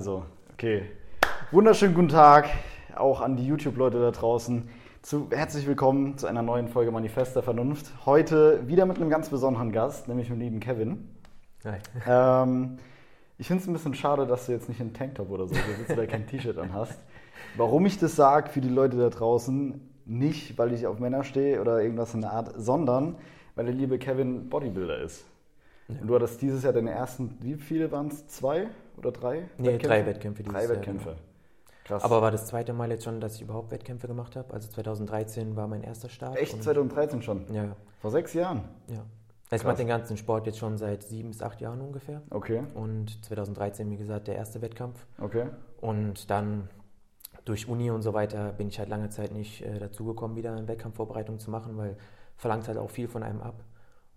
Also, okay. Wunderschönen guten Tag auch an die YouTube-Leute da draußen. Zu, herzlich willkommen zu einer neuen Folge Manifest der Vernunft. Heute wieder mit einem ganz besonderen Gast, nämlich dem lieben Kevin. Hi. Ähm, ich finde es ein bisschen schade, dass du jetzt nicht einen Tanktop oder so sitzt oder kein T-Shirt an hast. Warum ich das sage für die Leute da draußen, nicht weil ich auf Männer stehe oder irgendwas in der Art, sondern weil der liebe Kevin Bodybuilder ist. Und du hattest dieses Jahr deine ersten, wie viele waren es? Zwei oder drei? Nee, drei Wettkämpfe Drei Wettkämpfe. genau. Krass. Aber war das zweite Mal jetzt schon, dass ich überhaupt Wettkämpfe gemacht habe. Also 2013 war mein erster Start. Echt und- 2013 schon? Ja, Vor sechs Jahren? ja. Also ich mache den ganzen Sport jetzt schon seit sieben bis acht Jahren ungefähr. Okay, Und 2013, wie gesagt, der erste Wettkampf. okay. Und dann durch Uni und so weiter bin ich halt lange Zeit nicht äh, dazugekommen, wieder eine Wettkampfvorbereitung zu machen, weil verlangt halt auch viel von einem ab.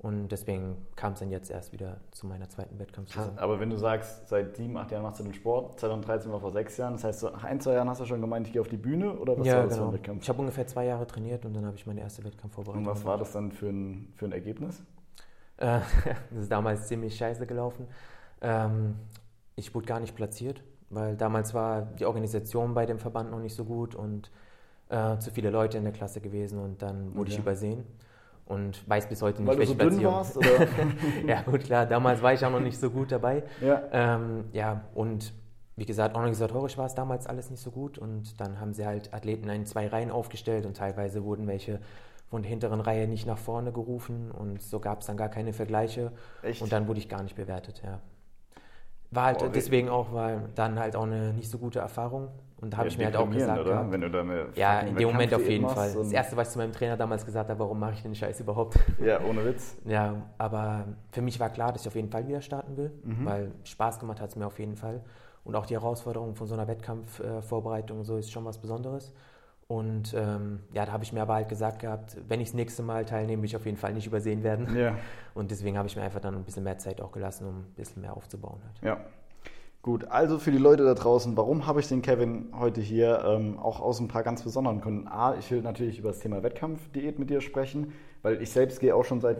Und deswegen kam es dann jetzt erst wieder zu meiner zweiten Wettkampfsaison. Aber wenn du sagst, seit sieben, acht Jahren machst du den Sport, 2013 war vor sechs Jahren, das heißt, so nach ein, zwei Jahren hast du schon gemeint, ich gehe auf die Bühne oder was ja, war das für genau. ein Wettkampf? Ich habe ungefähr zwei Jahre trainiert und dann habe ich meine erste Wettkampfvorbereitung Und was war das dann für ein, für ein Ergebnis? Äh, das ist damals ziemlich scheiße gelaufen. Ähm, ich wurde gar nicht platziert, weil damals war die Organisation bei dem Verband noch nicht so gut und äh, zu viele Leute in der Klasse gewesen und dann wurde ich Okay. übersehen und weiß bis heute nicht, Weil du so welche dünn Platzierung. warst? Oder? ja gut, klar, damals war ich auch noch nicht so gut dabei. ja. Ähm, ja, und wie gesagt, organisatorisch war es damals alles nicht so gut und dann haben sie halt Athleten in zwei Reihen aufgestellt und teilweise wurden welche von der hinteren Reihe nicht nach vorne gerufen und so gab es dann gar keine Vergleiche Echt? und dann wurde ich gar nicht bewertet, ja. War halt Boah, deswegen auch, weil dann halt auch eine nicht so gute Erfahrung und da habe ich mir halt auch gesagt, oder? Wenn du da eine ja, in dem Moment auf jeden Fall. Das Erste, was ich zu meinem Trainer damals gesagt habe, warum mache ich den Scheiß überhaupt? Ja, ohne Witz. Ja, aber für mich war klar, dass ich auf jeden Fall wieder starten will, Mhm. weil Spaß gemacht hat es mir auf jeden Fall. Und auch die Herausforderung von so einer Wettkampfvorbereitung und so ist schon was Besonderes. Und ähm, ja, da habe ich mir aber halt gesagt gehabt, wenn ich das nächste Mal teilnehme, will ich auf jeden Fall nicht übersehen werden. Ja. Und deswegen habe ich mir einfach dann ein bisschen mehr Zeit auch gelassen, um ein bisschen mehr aufzubauen. Halt. Ja. Gut, also für die Leute da draußen, warum habe ich den Kevin heute hier? Ähm, auch aus ein paar ganz besonderen Gründen. A, ich will natürlich über das Thema Wettkampfdiät mit dir sprechen, weil ich selbst gehe auch schon seit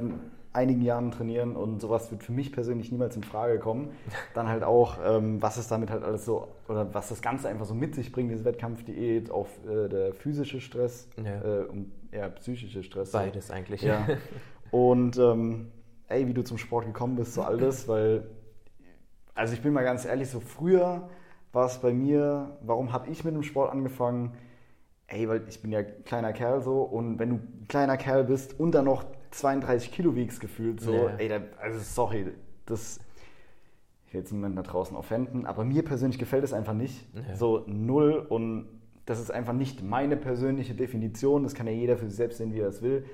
einigen Jahren trainieren und sowas wird für mich persönlich niemals in Frage kommen. Dann halt auch, ähm, was es damit halt alles so, oder was das Ganze einfach so mit sich bringt, diese Wettkampfdiät, auch äh, der physische Stress Ja. äh, und eher psychische Stress. Beides eigentlich. Ja. Und ähm, ey, wie du zum Sport gekommen bist, so alles, weil, also ich bin mal ganz ehrlich, so früher war es bei mir, warum habe ich mit dem Sport angefangen? Ey, weil ich bin ja kleiner Kerl so und wenn du ein kleiner Kerl bist und dann noch 32 Kilo wiegst gefühlt, so, Ja. ey, da, also sorry, das, ich will jetzt niemanden da draußen offenden, aber mir persönlich gefällt es einfach nicht. Ja. So null und das ist einfach nicht meine persönliche Definition, das kann ja jeder für sich selbst sehen, wie er es will,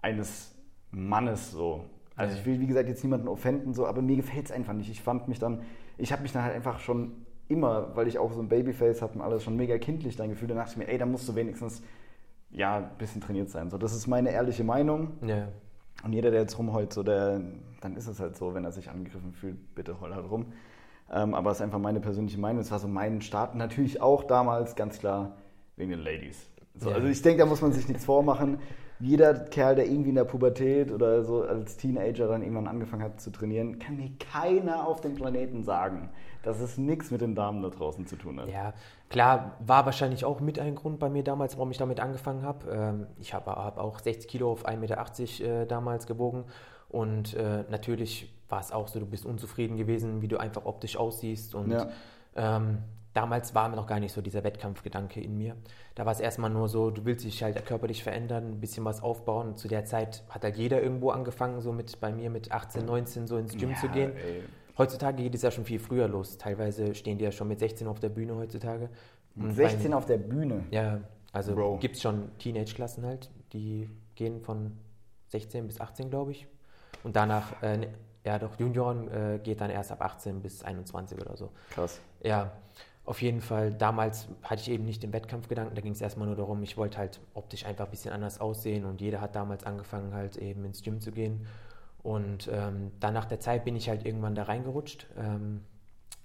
eines Mannes so. Also Ja. ich will, wie gesagt, jetzt niemanden offenden, so, aber mir gefällt es einfach nicht. Ich fand mich dann, ich habe mich dann halt einfach schon immer, weil ich auch so ein Babyface hatte und alles schon mega kindlich dann gefühlt, dann dachte ich mir, ey, da musst du wenigstens ja, ein bisschen trainiert sein. So, das ist meine ehrliche Meinung. Ja, Und jeder, der jetzt rumheult, so der, dann ist es halt so, wenn er sich angegriffen fühlt, bitte heul halt rum. Ähm, aber es ist einfach meine persönliche Meinung. Es war so mein Start. Natürlich auch damals, ganz klar, wegen den Ladies. So, Ja. Also ich denke, da muss man sich nichts vormachen. Jeder Kerl, der irgendwie in der Pubertät oder so als Teenager dann irgendwann angefangen hat zu trainieren, kann mir keiner auf dem Planeten sagen, dass es nichts mit den Damen da draußen zu tun hat. Ja, klar, war wahrscheinlich auch mit ein Grund bei mir damals, warum ich damit angefangen habe. Ähm, ich habe hab auch 60 Kilo auf 1,80 Meter äh, damals gewogen und äh, natürlich war es auch so, du bist unzufrieden gewesen, wie du einfach optisch aussiehst und Ja. ähm, damals war mir noch gar nicht so dieser Wettkampfgedanke in mir. Da war es erstmal nur so, du willst dich halt körperlich verändern, ein bisschen was aufbauen. Zu der Zeit hat halt jeder irgendwo angefangen, so mit bei mir mit 18, 19 so ins Gym Ja, zu gehen. ey. Heutzutage geht es ja schon viel früher los. Teilweise stehen die ja schon mit 16 auf der Bühne heutzutage. Und 16 bei- auf der Bühne. Ja, also gibt es schon Teenage-Klassen halt, die gehen von 16 bis 18, glaube ich. Und danach, äh, ne, ja doch, Junioren äh, geht dann erst ab 18 bis 21 oder so. Krass. Ja, auf jeden Fall, damals hatte ich eben nicht den Wettkampfgedanken, da ging es erstmal nur darum, ich wollte halt optisch einfach ein bisschen anders aussehen und jeder hat damals angefangen, halt eben ins Gym zu gehen. Und ähm, dann nach der Zeit bin ich halt irgendwann da reingerutscht. Ähm,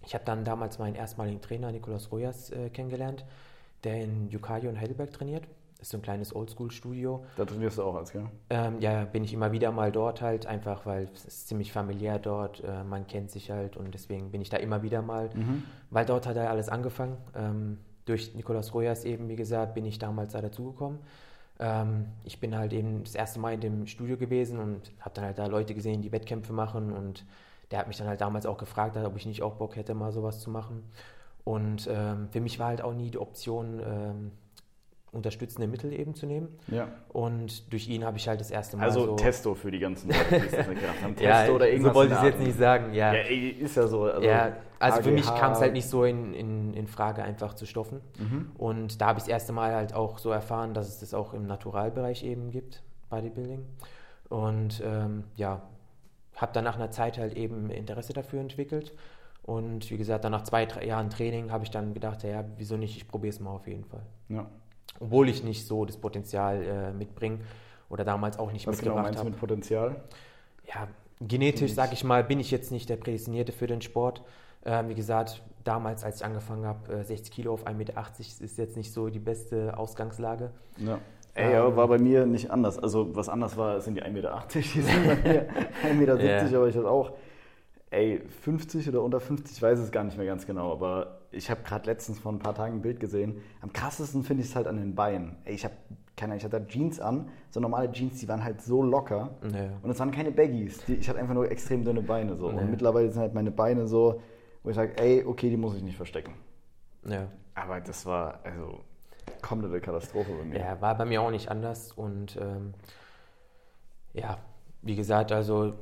ich habe dann damals meinen erstmaligen Trainer, Nikolaus Rojas, äh, kennengelernt, der in Jukayo in Heidelberg trainiert. ist so ein kleines Oldschool-Studio. Da trainierst du auch als, gell? Ähm, ja, bin ich immer wieder mal dort halt, einfach weil es ist ziemlich familiär dort, äh, man kennt sich halt und deswegen bin ich da immer wieder mal, Mhm. weil dort hat ja alles angefangen. Ähm, durch Nikolaus Rojas eben, wie gesagt, bin ich damals da dazugekommen. Ähm, ich bin halt eben das erste Mal in dem Studio gewesen und habe dann halt da Leute gesehen, die Wettkämpfe machen und der hat mich dann halt damals auch gefragt, ob ich nicht auch Bock hätte, mal sowas zu machen. Und ähm, für mich war halt auch nie die Option, ähm, unterstützende Mittel eben zu nehmen. Ja. Und durch ihn habe ich halt das erste Mal Also so... Testo für die ganzen Leute, die es das nicht gedacht haben. Testo ja, oder irgendwas. so wollte ich es jetzt nicht sagen, ja. Ja, ist ja so. Also, ja, also für mich kam es halt nicht so in, in, in Frage, einfach zu stoffen. Mhm. Und da habe ich das erste Mal halt auch so erfahren, dass es das auch im Naturalbereich eben gibt, Bodybuilding. Und ähm, ja, habe dann nach einer Zeit halt eben Interesse dafür entwickelt. Und wie gesagt, dann nach zwei, drei Jahren Training habe ich dann gedacht, ja, wieso nicht, ich probiere es mal auf jeden Fall. Ja. Obwohl ich nicht so das Potenzial äh, mitbringe oder damals auch nicht Was genau mitgebracht meinst du habe. mit Potenzial? Ja, genetisch, sage ich mal, bin ich jetzt nicht der Prädestinierte für den Sport. Ähm, wie gesagt, damals, als ich angefangen habe, äh, 60 Kilo auf 1,80 Meter ist jetzt nicht so die beste Ausgangslage. Ja. Ey, Ähm. war bei mir nicht anders. Also, was anders war, sind die 1,80 Meter. Die sind bei mir 1,70 Meter, Ja. aber ich hatte auch, ey, 50 oder unter 50, ich weiß es gar nicht mehr ganz genau, aber ich habe gerade letztens vor ein paar Tagen ein Bild gesehen. Am krassesten finde ich es halt an den Beinen. Ey, ich habe keine Ahnung, ich hatte Jeans an, so normale Jeans, die waren halt so locker. Nee. Und es waren keine Baggies. Die, ich hatte einfach nur extrem dünne Beine. So. Nee. Und mittlerweile sind halt meine Beine so, wo ich sage, ey, okay, die muss ich nicht verstecken. Ja. Aber das war, also, komplette Katastrophe bei mir. ja, war bei mir auch nicht anders. Und ähm, ja, wie gesagt, also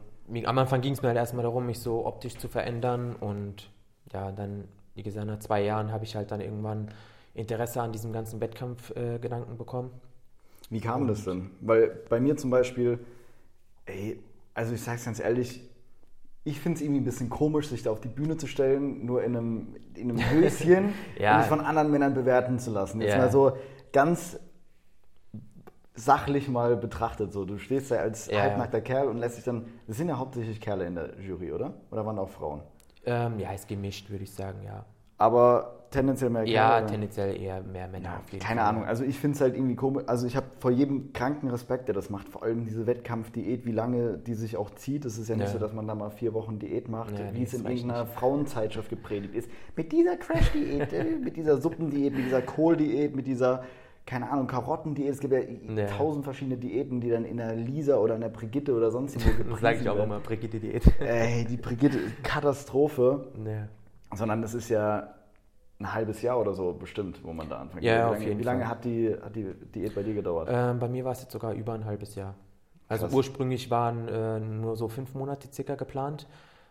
am Anfang ging es mir halt erstmal darum, mich so optisch zu verändern. Und ja, dann, wie gesagt, nach zwei Jahren habe ich halt dann irgendwann Interesse an diesem ganzen Wettkampfgedanken äh, bekommen. Wie kam das denn? Weil bei mir zum Beispiel, ey, also ich sag's ganz ehrlich, ich finde es irgendwie ein bisschen komisch, sich da auf die Bühne zu stellen, nur in einem, in einem Höschen Ja. und mich von anderen Männern bewerten zu lassen. Jetzt Ja. mal so ganz sachlich mal betrachtet. So, du stehst da als Ja, halbnackter Kerl und lässt dich dann. Das sind ja hauptsächlich Kerle in der Jury, oder? Oder waren auch Frauen? Ähm, ja, ist gemischt, würde ich sagen, ja. Aber tendenziell mehr Kerle. Ja, oder? tendenziell eher mehr Männer Ja, auf jeden keine Fall. Ahnung. Also ich finde es halt irgendwie komisch. Also ich habe vor jedem kranken Respekt, der das macht. Vor allem diese Wettkampfdiät, wie lange die sich auch zieht. Es ist ja nicht Ja. so, dass man da mal vier Wochen Diät macht, Ja, wie es in irgendeiner Frauenzeitschrift gepredigt ist. Mit dieser Crash-Diät, äh, mit dieser Suppendiät, mit dieser Kohldiät, mit dieser, keine Ahnung, Karottendiät. Es gibt ja, Ja. tausend verschiedene Diäten, die dann in der Lisa oder in der Brigitte oder sonst irgendwo Das sage ich gepriesen auch immer, Brigitte Diät. Ey, die Brigitte, Katastrophe. ja. Sondern das ist ja ein halbes Jahr oder so bestimmt, wo man da anfängt. Ja, wie auf lange, jeden wie lange Fall. hat die, hat die Diät bei dir gedauert? Ähm, bei mir war es jetzt sogar über ein halbes Jahr. Also Krass. ursprünglich waren äh, nur so fünf Monate circa geplant.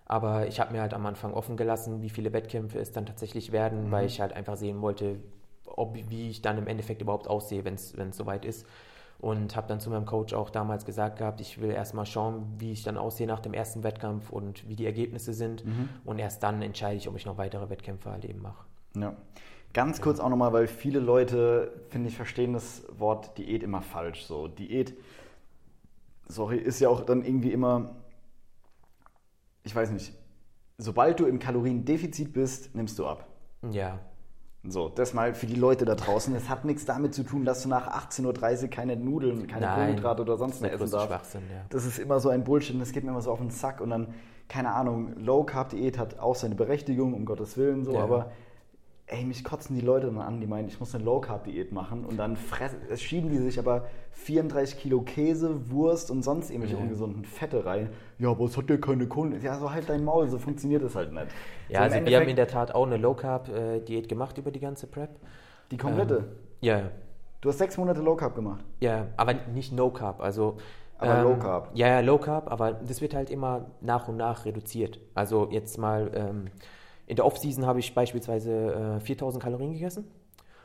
Aber ich habe mir halt am Anfang offen gelassen, wie viele Wettkämpfe es dann tatsächlich werden, Mhm. weil ich halt einfach sehen wollte, ob, wie ich dann im Endeffekt überhaupt aussehe, wenn es soweit ist. Und habe dann zu meinem Coach auch damals gesagt gehabt, ich will erstmal schauen, wie ich dann aussehe nach dem ersten Wettkampf und wie die Ergebnisse sind. Mhm. Und erst dann entscheide ich, ob ich noch weitere Wettkämpfe halt eben mache. Ja. Ganz kurz auch nochmal, weil viele Leute, finde ich, verstehen das Wort Diät immer falsch. So, Diät, sorry, ist ja auch dann irgendwie immer, ich weiß nicht, sobald du im Kaloriendefizit bist, nimmst du ab. Ja, So, das mal für die Leute da draußen. Es hat nichts damit zu tun, dass du nach 18.30 Uhr keine Nudeln, keine Nein, Kohlenhydrate oder das sonst ist mehr essen darfst. Schwachsinn, ja. Das ist immer so ein Bullshit und das geht mir immer so auf den Sack. Und dann, keine Ahnung, Low Carb Diät hat auch seine Berechtigung, um Gottes Willen, so, Ja. aber ey, mich kotzen die Leute dann an, die meinen, ich muss eine Low Carb Diät machen und dann fressen, es schieben die sich aber 34 Kilo Käse, Wurst und sonst irgendwelche Ja. ungesunden Fette rein. Ja, aber es hat ja keine Kohlenhydrate. Ja, so halt dein Maul, so funktioniert das halt nicht. Ja, so, also wir haben in der Tat auch eine Low Carb äh, Diät gemacht über die ganze Prep. die komplette. Ähm, ja, Du hast sechs Monate Low Carb gemacht. ja, aber nicht No Carb, also Aber Low Carb. Ja, ja, Low Carb, aber das wird halt immer nach und nach reduziert. Also jetzt mal ähm, in der Off-Season habe ich beispielsweise äh, 4000 Kalorien gegessen.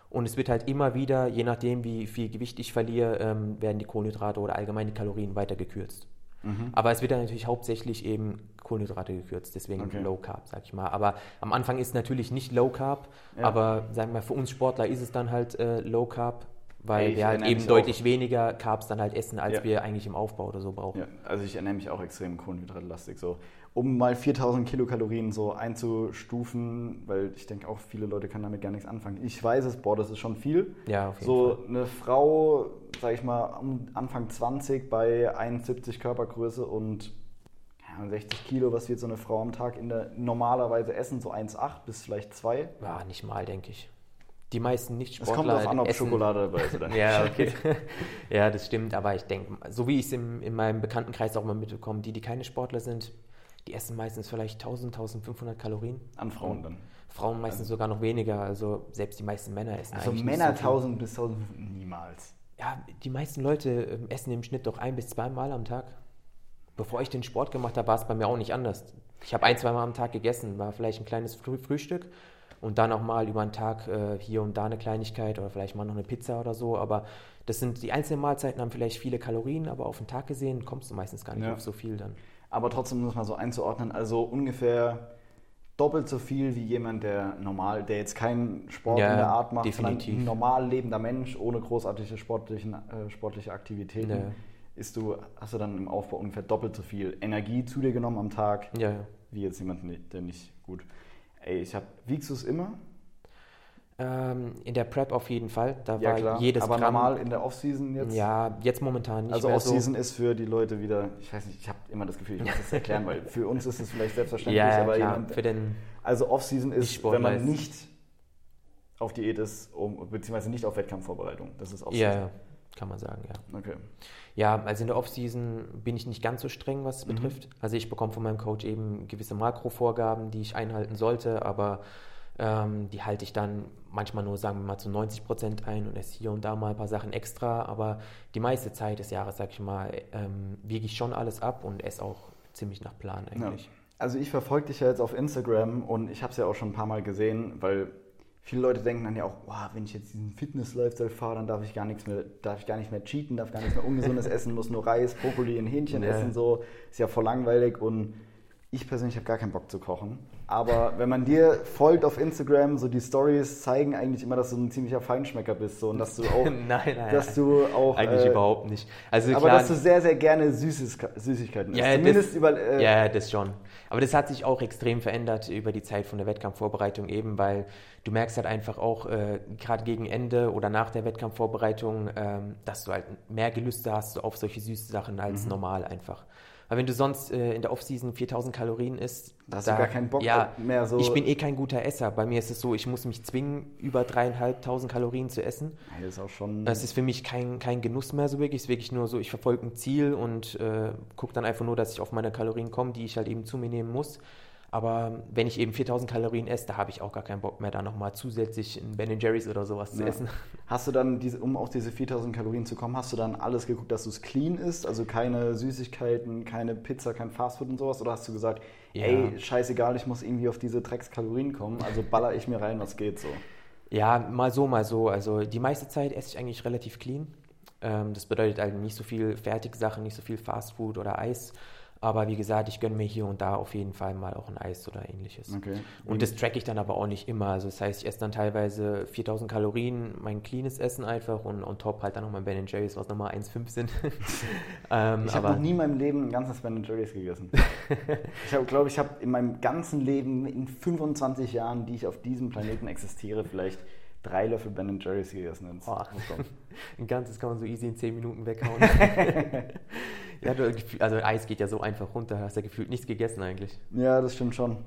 Und es wird halt immer wieder, je nachdem wie viel Gewicht ich verliere, ähm, werden die Kohlenhydrate oder allgemein die Kalorien weiter gekürzt. Mhm. Aber es wird dann natürlich hauptsächlich eben Kohlenhydrate gekürzt, deswegen Okay. Low Carb, sag ich mal. Aber am Anfang ist natürlich nicht Low Carb, Ja. aber sagen wir mal, für uns Sportler ist es dann halt äh, Low Carb. Weil Ey, wir halt eben deutlich weniger Carbs dann halt essen, als Ja. wir eigentlich im Aufbau oder so brauchen. Ja, also ich ernähre mich auch extrem kohlenhydratlastig. So. Um mal 4000 Kilokalorien so einzustufen, weil ich denke auch, viele Leute können damit gar nichts anfangen. Ich weiß es, boah, das ist schon viel. Ja, auf jeden so Fall. eine Frau, sag ich mal, am Anfang 20 bei 71 Körpergröße und ja, 60 Kilo, was wird so eine Frau am Tag in der normalerweise essen? So 1,8 bis vielleicht 2. Ja, nicht mal, denke ich. Die meisten Es Nicht-Sportler kommt darauf an, ob essen Schokolade dabei ist oder nicht. Ja, okay. ja, das stimmt. Aber ich denke, so wie ich es in meinem Bekanntenkreis auch mal mitbekomme, die, die keine Sportler sind, die essen meistens vielleicht 1000, 1500 Kalorien. An Frauen dann. Frauen meistens sogar noch weniger. Also selbst die meisten Männer essen Also Männer so viel. 1000 bis 1000 niemals. Ja, die meisten Leute ähm, essen im Schnitt doch ein bis zweimal am Tag. Bevor ich den Sport gemacht habe, war es bei mir auch nicht anders. Ich habe ein, zweimal am Tag gegessen, war vielleicht ein kleines Früh Frühstück und dann auch mal über den Tag äh, hier und da eine Kleinigkeit oder vielleicht mal noch eine Pizza oder so. Aber das sind die einzelnen Mahlzeiten haben vielleicht viele Kalorien, aber auf den Tag gesehen kommst du meistens gar nicht Ja. auf so viel dann. Aber trotzdem muss man so einzuordnen, also ungefähr doppelt so viel wie jemand, der normal, der jetzt keinen Sport Ja, in der Art macht, definitiv. sondern ein normal lebender Mensch ohne großartige sportlichen, äh, sportliche Aktivitäten. Ja. Ist du, hast du dann im Aufbau ungefähr doppelt so viel Energie zu dir genommen am Tag, Ja, ja. wie jetzt jemand, der nicht gut. Ey, ich hab, wiegst du es immer? Ähm, in der Prep auf jeden Fall. Da Ja war klar. jedes Aber Gramm. normal in der Offseason jetzt? Ja, jetzt momentan nicht Also mehr so. Offseason ist für die Leute wieder, ich weiß nicht, ich habe immer das Gefühl, ich muss das erklären, weil für uns ist es vielleicht selbstverständlich, Ja, aber klar. jemand, Für den Also Off-Season ist, wenn man nicht auf Diät ist, um, beziehungsweise nicht auf Wettkampfvorbereitung. Das ist Off-Season. ja, kann man sagen, ja. Okay. Ja, also in der Offseason bin ich nicht ganz so streng, was es Mhm. betrifft. Also ich bekomme von meinem Coach eben gewisse Makrovorgaben, die ich einhalten sollte, aber ähm, die halte ich dann manchmal nur, sagen wir mal, zu 90 Prozent ein und esse hier und da mal ein paar Sachen extra. Aber die meiste Zeit des Jahres, sag ich mal, ähm, wiege ich schon alles ab und esse auch ziemlich nach Plan Ja. eigentlich. Also ich verfolge dich ja jetzt auf Instagram und ich habe es ja auch schon ein paar Mal gesehen, weil viele Leute denken dann ja auch, wow, wenn ich jetzt diesen Fitness-Lifestyle fahre, dann darf ich gar nichts mehr, darf ich gar nicht mehr cheaten, darf gar nichts mehr Ungesundes essen, muss nur Reis, Brokkoli und Hähnchen Ja. essen, so ist ja voll langweilig und ich persönlich habe gar keinen Bock zu kochen. Aber wenn man dir folgt auf Instagram, so die Stories zeigen eigentlich immer, dass du ein ziemlicher Feinschmecker bist so, und dass du auch, nein, nein, dass du auch eigentlich äh, überhaupt nicht. Also aber klar, dass du sehr, sehr gerne Süßes, Süßigkeiten isst. Ja, Zumindest das- über. Äh, Ja, das schon. Aber das hat sich auch extrem verändert über die Zeit von der Wettkampfvorbereitung eben, weil du merkst halt einfach auch äh, gerade gegen Ende oder nach der Wettkampfvorbereitung, ähm, dass du halt mehr Gelüste hast auf solche süßen Sachen als Mhm. normal einfach. Weil wenn du sonst äh, in der Offseason 4000 Kalorien isst, Da hast du gar keinen Bock ja, mehr so- Ich bin eh kein guter Esser. Bei mir ist es so, ich muss mich zwingen, über dreieinhalbtausend Kalorien zu essen. Das ist auch schon. Es ist für mich kein, kein Genuss mehr so wirklich. Es ist wirklich nur so, ich verfolge ein Ziel und äh, gucke dann einfach nur, dass ich auf meine Kalorien komme, die ich halt eben zu mir nehmen muss. Aber wenn ich eben 4000 Kalorien esse, da habe ich auch gar keinen Bock mehr, da nochmal zusätzlich ein Ben Jerry's oder sowas zu Ja. essen. Hast du dann, diese, um auf diese 4000 Kalorien zu kommen, hast du dann alles geguckt, dass du es clean isst? Also keine Süßigkeiten, keine Pizza, kein Fastfood und sowas? Oder hast du gesagt, Ja. ey, scheißegal, ich muss irgendwie auf diese Dreckskalorien kommen, also baller ich mir rein, was geht so? Ja, mal so, mal so. Also die meiste Zeit esse ich eigentlich relativ clean. Ähm, das bedeutet halt nicht so viel Fertigsachen, nicht so viel Fastfood oder Eis. Aber wie gesagt, ich gönne mir hier und da auf jeden Fall mal auch ein Eis oder ähnliches. Okay. Und das track ich dann aber auch nicht immer. Also das heißt, ich esse dann teilweise 4000 Kalorien, mein cleanes Essen einfach und on top halt dann noch mein Ben Jerry's, was nochmal 1,5 sind. ähm, Ich habe noch nie in meinem Leben ein ganzes Ben Jerry's gegessen. ich glaube, glaub, ich habe in meinem ganzen Leben, in 25 Jahren, die ich auf diesem Planeten existiere, vielleicht drei Löffel Ben Jerry's gegessen. Muss schon- ein ganzes kann man so easy in 10 Minuten weghauen. ja, gefühl- also Eis geht ja so einfach runter, hast ja gefühlt nichts gegessen eigentlich. Ja, das stimmt schon.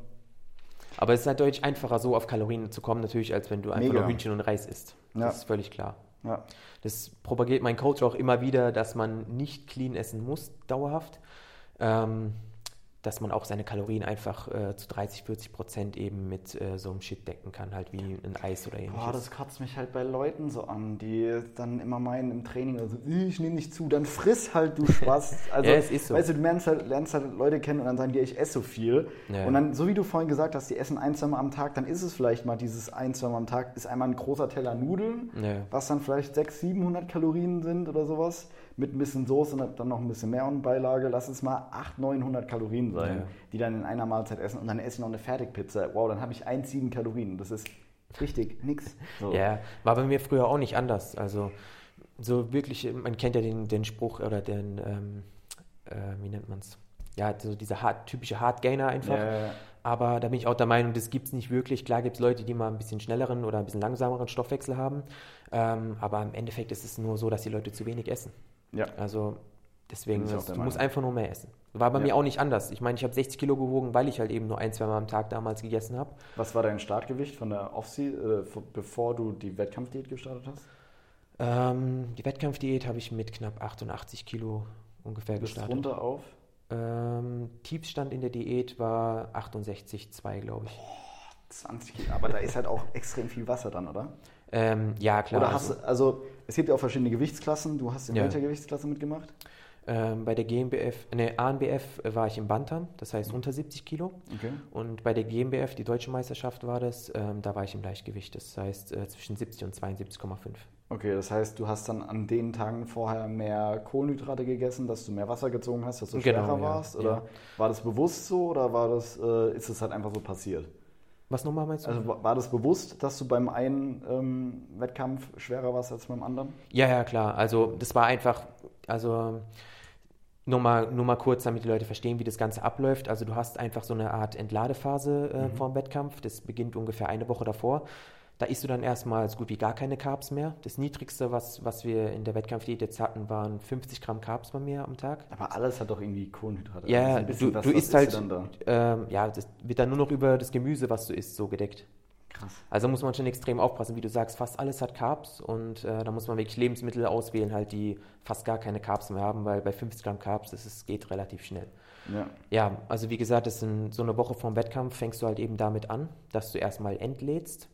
Aber es ist halt deutlich einfacher, so auf Kalorien zu kommen, natürlich, als wenn du einfach Mega. nur Hühnchen und Reis isst. Ja. Das ist völlig klar. Ja. Das propagiert mein Coach auch immer wieder, dass man nicht clean essen muss, dauerhaft. Ähm, dass man auch seine Kalorien einfach äh, zu 30, 40 Prozent eben mit äh, so einem Shit decken kann, halt wie ein Eis oder ähnliches. Boah, das kotzt mich halt bei Leuten so an, die dann immer meinen im Training, also ich nehme nicht zu, dann friss halt, du Spaß. Also, Ja, es ist so. Weißt du, du lernst halt, lernst halt Leute kennen und dann sagen die, ich esse so viel. Ja. Und dann, so wie du vorhin gesagt hast, die essen ein, zwei Mal am Tag, dann ist es vielleicht mal dieses ein, zwei Mal am Tag, ist einmal ein großer Teller Nudeln, Ja. was dann vielleicht 600, 700 Kalorien sind oder sowas, mit ein bisschen Soße und dann noch ein bisschen mehr und Beilage, lass es mal 800, 900 Kalorien sein, Ja. die dann in einer Mahlzeit essen und dann esse ich noch eine Fertigpizza. Wow, dann habe ich 1,7 Kalorien. Das ist richtig nix. So. Ja, war bei mir früher auch nicht anders. Also so wirklich, man kennt ja den, den Spruch oder den, ähm, äh, wie nennt man es? Ja, so dieser hard, typische Hard Gainer einfach. Ja. Aber da bin ich auch der Meinung, das gibt es nicht wirklich. Klar gibt es Leute, die mal ein bisschen schnelleren oder ein bisschen langsameren Stoffwechsel haben. Ähm, aber im Endeffekt ist es nur so, dass die Leute zu wenig essen. Ja. Also deswegen, der du musst einfach nur mehr essen. War bei Ja. mir auch nicht anders. Ich meine, ich habe 60 Kilo gewogen, weil ich halt eben nur ein, zwei Mal am Tag damals gegessen habe. Was war dein Startgewicht von der Off-Season, äh, bevor du die Wettkampfdiät gestartet hast? Ähm, die Wettkampfdiät habe ich mit knapp 88 Kilo ungefähr Bist gestartet. runter auf? Ähm, Tiefstand in der Diät war 68,2, glaube ich. 20 Kilo. Aber da ist halt auch extrem viel Wasser dran, oder? Ähm, ja, klar. oder also, hast du, also es gibt ja auch verschiedene Gewichtsklassen. Du hast in Ja. welcher Gewichtsklasse mitgemacht? ähm, bei der GmbF, ne, ANBF war ich im Bantam, das heißt unter 70 Kilo. Okay. Und bei der GmbF, die deutsche Meisterschaft war das, ähm, da war ich im Leichtgewicht, das heißt äh, zwischen 70 und 72,5. Okay, das heißt, du hast dann an den Tagen vorher mehr Kohlenhydrate gegessen, dass du mehr Wasser gezogen hast, dass du Genau, schwerer ja, warst? Oder ja. war das bewusst so oder war das, äh, ist es halt einfach so passiert? Was nochmal meinst du? Also wa- war das bewusst, dass du beim einen ähm, Wettkampf schwerer warst als beim anderen? Ja, ja, klar. Also das war einfach, also nur mal, nur mal kurz, damit die Leute verstehen, wie das Ganze abläuft. Also du hast einfach so eine Art Entladephase äh, vor dem Wettkampf. Das beginnt ungefähr eine Woche davor. Da isst du dann erstmal so gut wie gar keine Carbs mehr. Das Niedrigste, was, was wir in der Wettkampfdiät jetzt hatten, waren 50 Gramm Carbs bei mir am Tag. Aber alles hat doch irgendwie Kohlenhydrate. Ja, Also du, was- du was isst du halt, dann da? ähm, ja, das wird dann nur noch über das Gemüse, was du isst, so gedeckt. Krass. Also muss man schon extrem aufpassen, wie du sagst, fast alles hat Carbs und äh, da muss man wirklich Lebensmittel auswählen, halt, die fast gar keine Carbs mehr haben, weil bei 50 Gramm Carbs, das ist, geht relativ schnell. Ja. Ja, also wie gesagt, das sind so eine Woche vorm Wettkampf fängst du halt eben damit an, dass du erstmal entlädst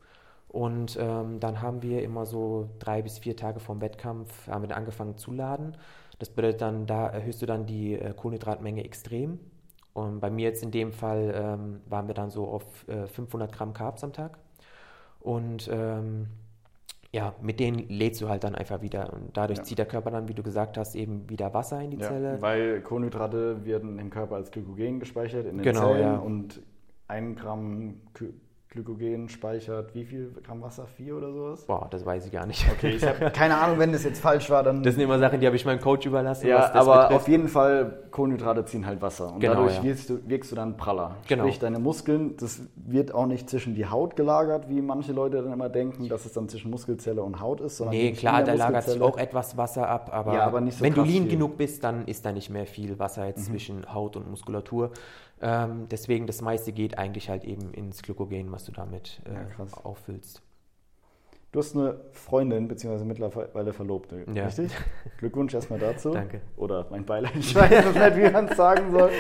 und ähm, dann haben wir immer so drei bis vier Tage vorm Wettkampf haben wir angefangen zu laden. Das bedeutet dann, da erhöhst du dann die äh, Kohlenhydratmenge extrem. Und bei mir jetzt in dem Fall ähm, waren wir dann so auf äh, 500 Gramm Carbs am Tag. Und ähm, ja, mit denen lädst du halt dann einfach wieder. Und dadurch Ja. zieht der Körper dann, wie du gesagt hast, eben wieder Wasser in die Ja, Zelle. weil Kohlenhydrate werden im Körper als Glykogen gespeichert in den Genau, Zellen ja. und ein Gramm Glykogen speichert wie viel Gramm Wasser? Vier oder sowas? Boah, das weiß ich gar nicht. Okay, ich habe keine Ahnung, wenn das jetzt falsch war, dann. Das sind immer Sachen, die habe ich meinem Coach überlassen. ja, aber betrifft. auf jeden Fall, Kohlenhydrate ziehen halt Wasser. Und Genau, dadurch ja. wirkst, du, wirkst du dann praller. Genau. Sprich, deine Muskeln, das wird auch nicht zwischen die Haut gelagert, wie manche Leute dann immer denken, dass es dann zwischen Muskelzelle und Haut ist. Sondern Nee, klar, da lagert sich auch etwas Wasser ab, aber, Ja, aber so wenn du lean viel. genug bist, dann ist da nicht mehr viel Wasser Mhm. jetzt zwischen Haut und Muskulatur. Ähm, deswegen, das meiste geht eigentlich halt eben ins Glykogen, was du damit Ja, äh, krass. auffüllst. Du hast eine Freundin, beziehungsweise mittlerweile Verlobte, Ja. richtig? Glückwunsch erstmal dazu. Danke. Oder mein Beileid, ich weiß jetzt nicht, wie man es sagen soll.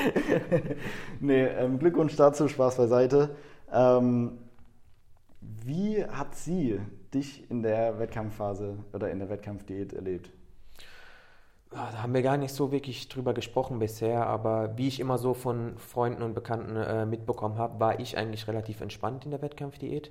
nee, ähm, Glückwunsch dazu, Spaß beiseite. Ähm, wie hat sie dich in der Wettkampfphase oder in der Wettkampfdiät erlebt? Ah, Da haben wir gar nicht so wirklich drüber gesprochen bisher, aber wie ich immer so von Freunden und Bekannten äh, mitbekommen habe, war ich eigentlich relativ entspannt in der Wettkampfdiät.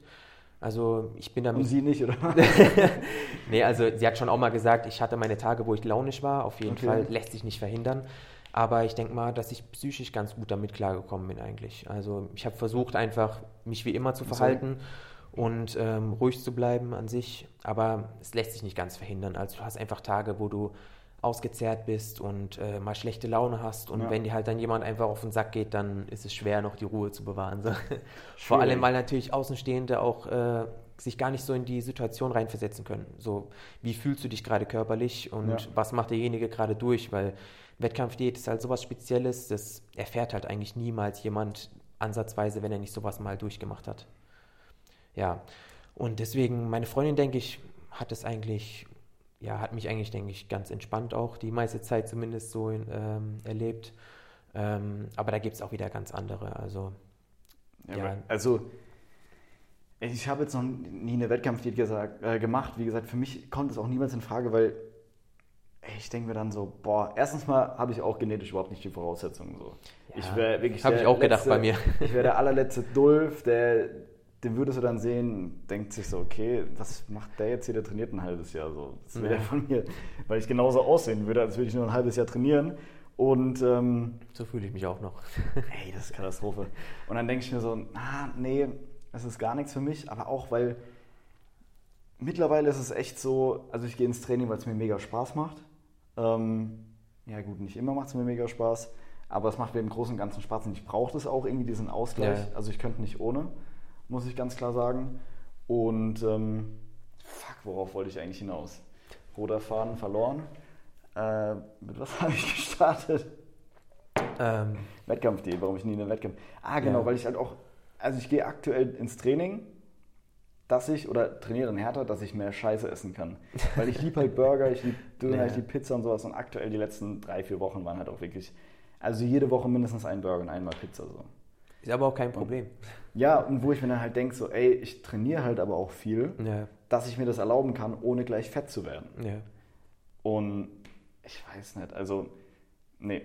Also ich bin Und damit. sie nicht, oder? Nee, also sie hat schon auch mal gesagt, ich hatte meine Tage, wo ich launisch war. Auf jeden Okay. Fall lässt sich nicht verhindern. Aber ich denke mal, dass ich psychisch ganz gut damit klargekommen bin eigentlich. Also ich habe versucht einfach, mich wie immer zu So. verhalten und ähm, ruhig zu bleiben an sich. Aber es lässt sich nicht ganz verhindern. Also du hast einfach Tage, wo du ausgezehrt bist und äh, mal schlechte Laune hast. Und Ja. wenn dir halt dann jemand einfach auf den Sack geht, dann ist es schwer, noch die Ruhe zu bewahren. So. Vor allem, weil natürlich Außenstehende auch äh, sich gar nicht so in die Situation reinversetzen können. So, wie fühlst du dich gerade körperlich und Ja. was macht derjenige gerade durch? Weil Wettkampfdiät ist halt sowas Spezielles, das erfährt halt eigentlich niemals jemand ansatzweise, wenn er nicht sowas mal durchgemacht hat. Ja, und deswegen, meine Freundin, denke ich, hat es eigentlich, ja, hat mich eigentlich, denke ich, ganz entspannt auch die meiste Zeit zumindest so ähm, erlebt. Ähm, aber da gibt es auch wieder ganz andere. Also, Ja, Ja. Also, ich habe jetzt noch nie eine Wettkampfdiät gesagt, äh, gemacht. Wie gesagt, für mich kommt es auch niemals in Frage, weil ich denke mir dann so, boah, erstens mal habe ich auch genetisch überhaupt nicht die Voraussetzungen. So. Ja, ich wäre wirklich hab der ich auch gedacht letzte- bei mir. Ich wäre der allerletzte Dulf, der, den würdest du dann sehen, denkt sich so, okay, was macht der jetzt hier, der trainiert ein halbes Jahr so. Das will Ja. von mir, weil ich genauso aussehen würde, als würde ich nur ein halbes Jahr trainieren. Und ähm, so fühle ich mich auch noch. Ey, das ist Katastrophe. Und dann denke ich mir so, ah, nee, das ist gar nichts für mich, aber auch weil mittlerweile ist es echt so, also ich gehe ins Training, weil es mir mega Spaß macht. Ähm, ja gut, nicht immer macht es mir mega Spaß, aber es macht mir im Großen und Ganzen Spaß und ich brauche das auch irgendwie, diesen Ausgleich. Ja. Also ich könnte nicht ohne, muss ich ganz klar sagen. Und ähm, fuck, worauf wollte ich eigentlich hinaus? Roter Faden verloren. Äh, mit was habe ich gestartet? Ähm, Wettkampf.de, warum ich nie in den Wettkampf. Ah, genau, Ja. weil ich halt auch, also ich gehe aktuell ins Training, dass ich, oder trainiere dann härter, dass ich mehr Scheiße essen kann. Weil ich liebe halt Burger, ich liebe Döner, Ja. ich liebe Pizza und sowas und aktuell die letzten drei, vier Wochen waren halt auch wirklich, also jede Woche mindestens ein Burger und einmal Pizza so. Ist aber auch kein Problem. Ja, und wo ich mir dann halt denke, so, ey, ich trainiere halt aber auch viel, Ja, dass ich mir das erlauben kann, ohne gleich fett zu werden. ja. Und ich weiß nicht, also, nee,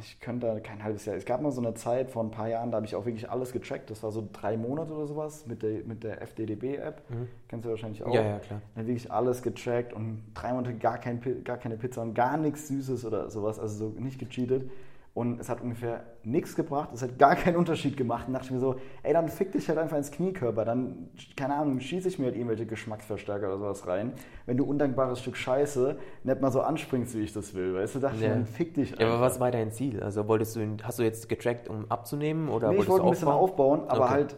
ich könnte da kein halbes Jahr. Es gab mal so eine Zeit vor ein paar Jahren, da habe ich auch wirklich alles getrackt. Das war so drei Monate oder sowas mit der, mit der FDDB-App. Kennst du wahrscheinlich auch. Mhm. Ja, ja, klar. Dann wirklich alles getrackt und drei Monate gar, kein, gar keine Pizza und gar nichts Süßes oder sowas, also so nicht gecheatet. Und es hat ungefähr nichts gebracht, es hat gar keinen Unterschied gemacht. Und dachte ich mir so, ey, dann fick dich halt einfach ins Kniekörper. Dann, keine Ahnung, schieße ich mir halt irgendwelche Geschmacksverstärker oder sowas rein. Wenn du undankbares Stück Scheiße nicht mal so anspringst, wie ich das will. Weißt du, dachte ich Ja. mir, dann fick dich Ja, aber einfach. was war dein Ziel? Also wolltest du, hast du jetzt getrackt, um abzunehmen oder Nee, ich wolltest wollte du ein bisschen aufbauen? aufbauen, aber Okay. halt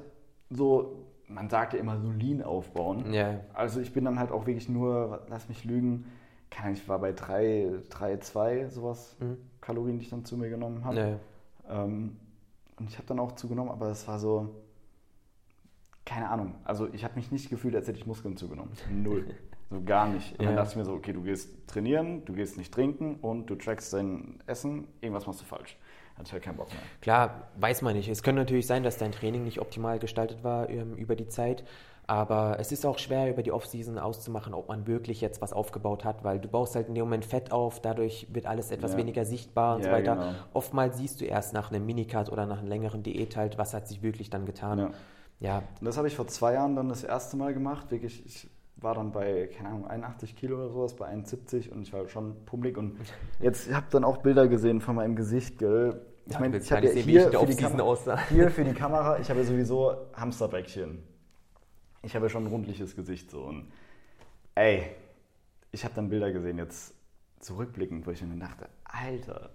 so, man sagt ja immer so Lean aufbauen. Ja, Also ich bin dann halt auch wirklich nur, lass mich lügen, keine Ahnung, ich war bei 3, 3 2, sowas, Mhm. Kalorien, die ich dann zu mir genommen habe. ja, Ähm, und ich habe dann auch zugenommen, aber es war so, keine Ahnung. Also ich habe mich nicht gefühlt, als hätte ich Muskeln zugenommen. Null. So gar nicht. Und dann Ja. dachte ich mir so, okay, du gehst trainieren, du gehst nicht trinken und du trackst dein Essen, irgendwas machst du falsch. Hatte ich halt keinen Bock mehr. Klar, weiß man nicht. Es könnte natürlich sein, dass dein Training nicht optimal gestaltet war ähm, über die Zeit. Aber es ist auch schwer, über die Offseason auszumachen, ob man wirklich jetzt was aufgebaut hat, weil du baust halt in dem Moment Fett auf, dadurch wird alles etwas Ja. weniger sichtbar und so Ja, weiter. genau. Oftmals siehst du erst nach einem Minicut oder nach einer längeren Diät halt, was hat sich wirklich dann getan. Ja. Ja, Und das habe ich vor zwei Jahren dann das erste Mal gemacht. Wirklich, ich war dann bei, keine Ahnung, 81 Kilo oder sowas, bei 71 und ich war schon pummelig. Und jetzt, ich habe dann auch Bilder gesehen von meinem Gesicht, gell. Ich meine, ich habe ja hier für, die Offseason Kamera, aussah. hier für die Kamera, ich habe ja sowieso Hamsterbäckchen. Ich habe ja schon ein rundliches Gesicht so. Und ey, ich habe dann Bilder gesehen, jetzt zurückblickend, wo ich mir dachte, Alter,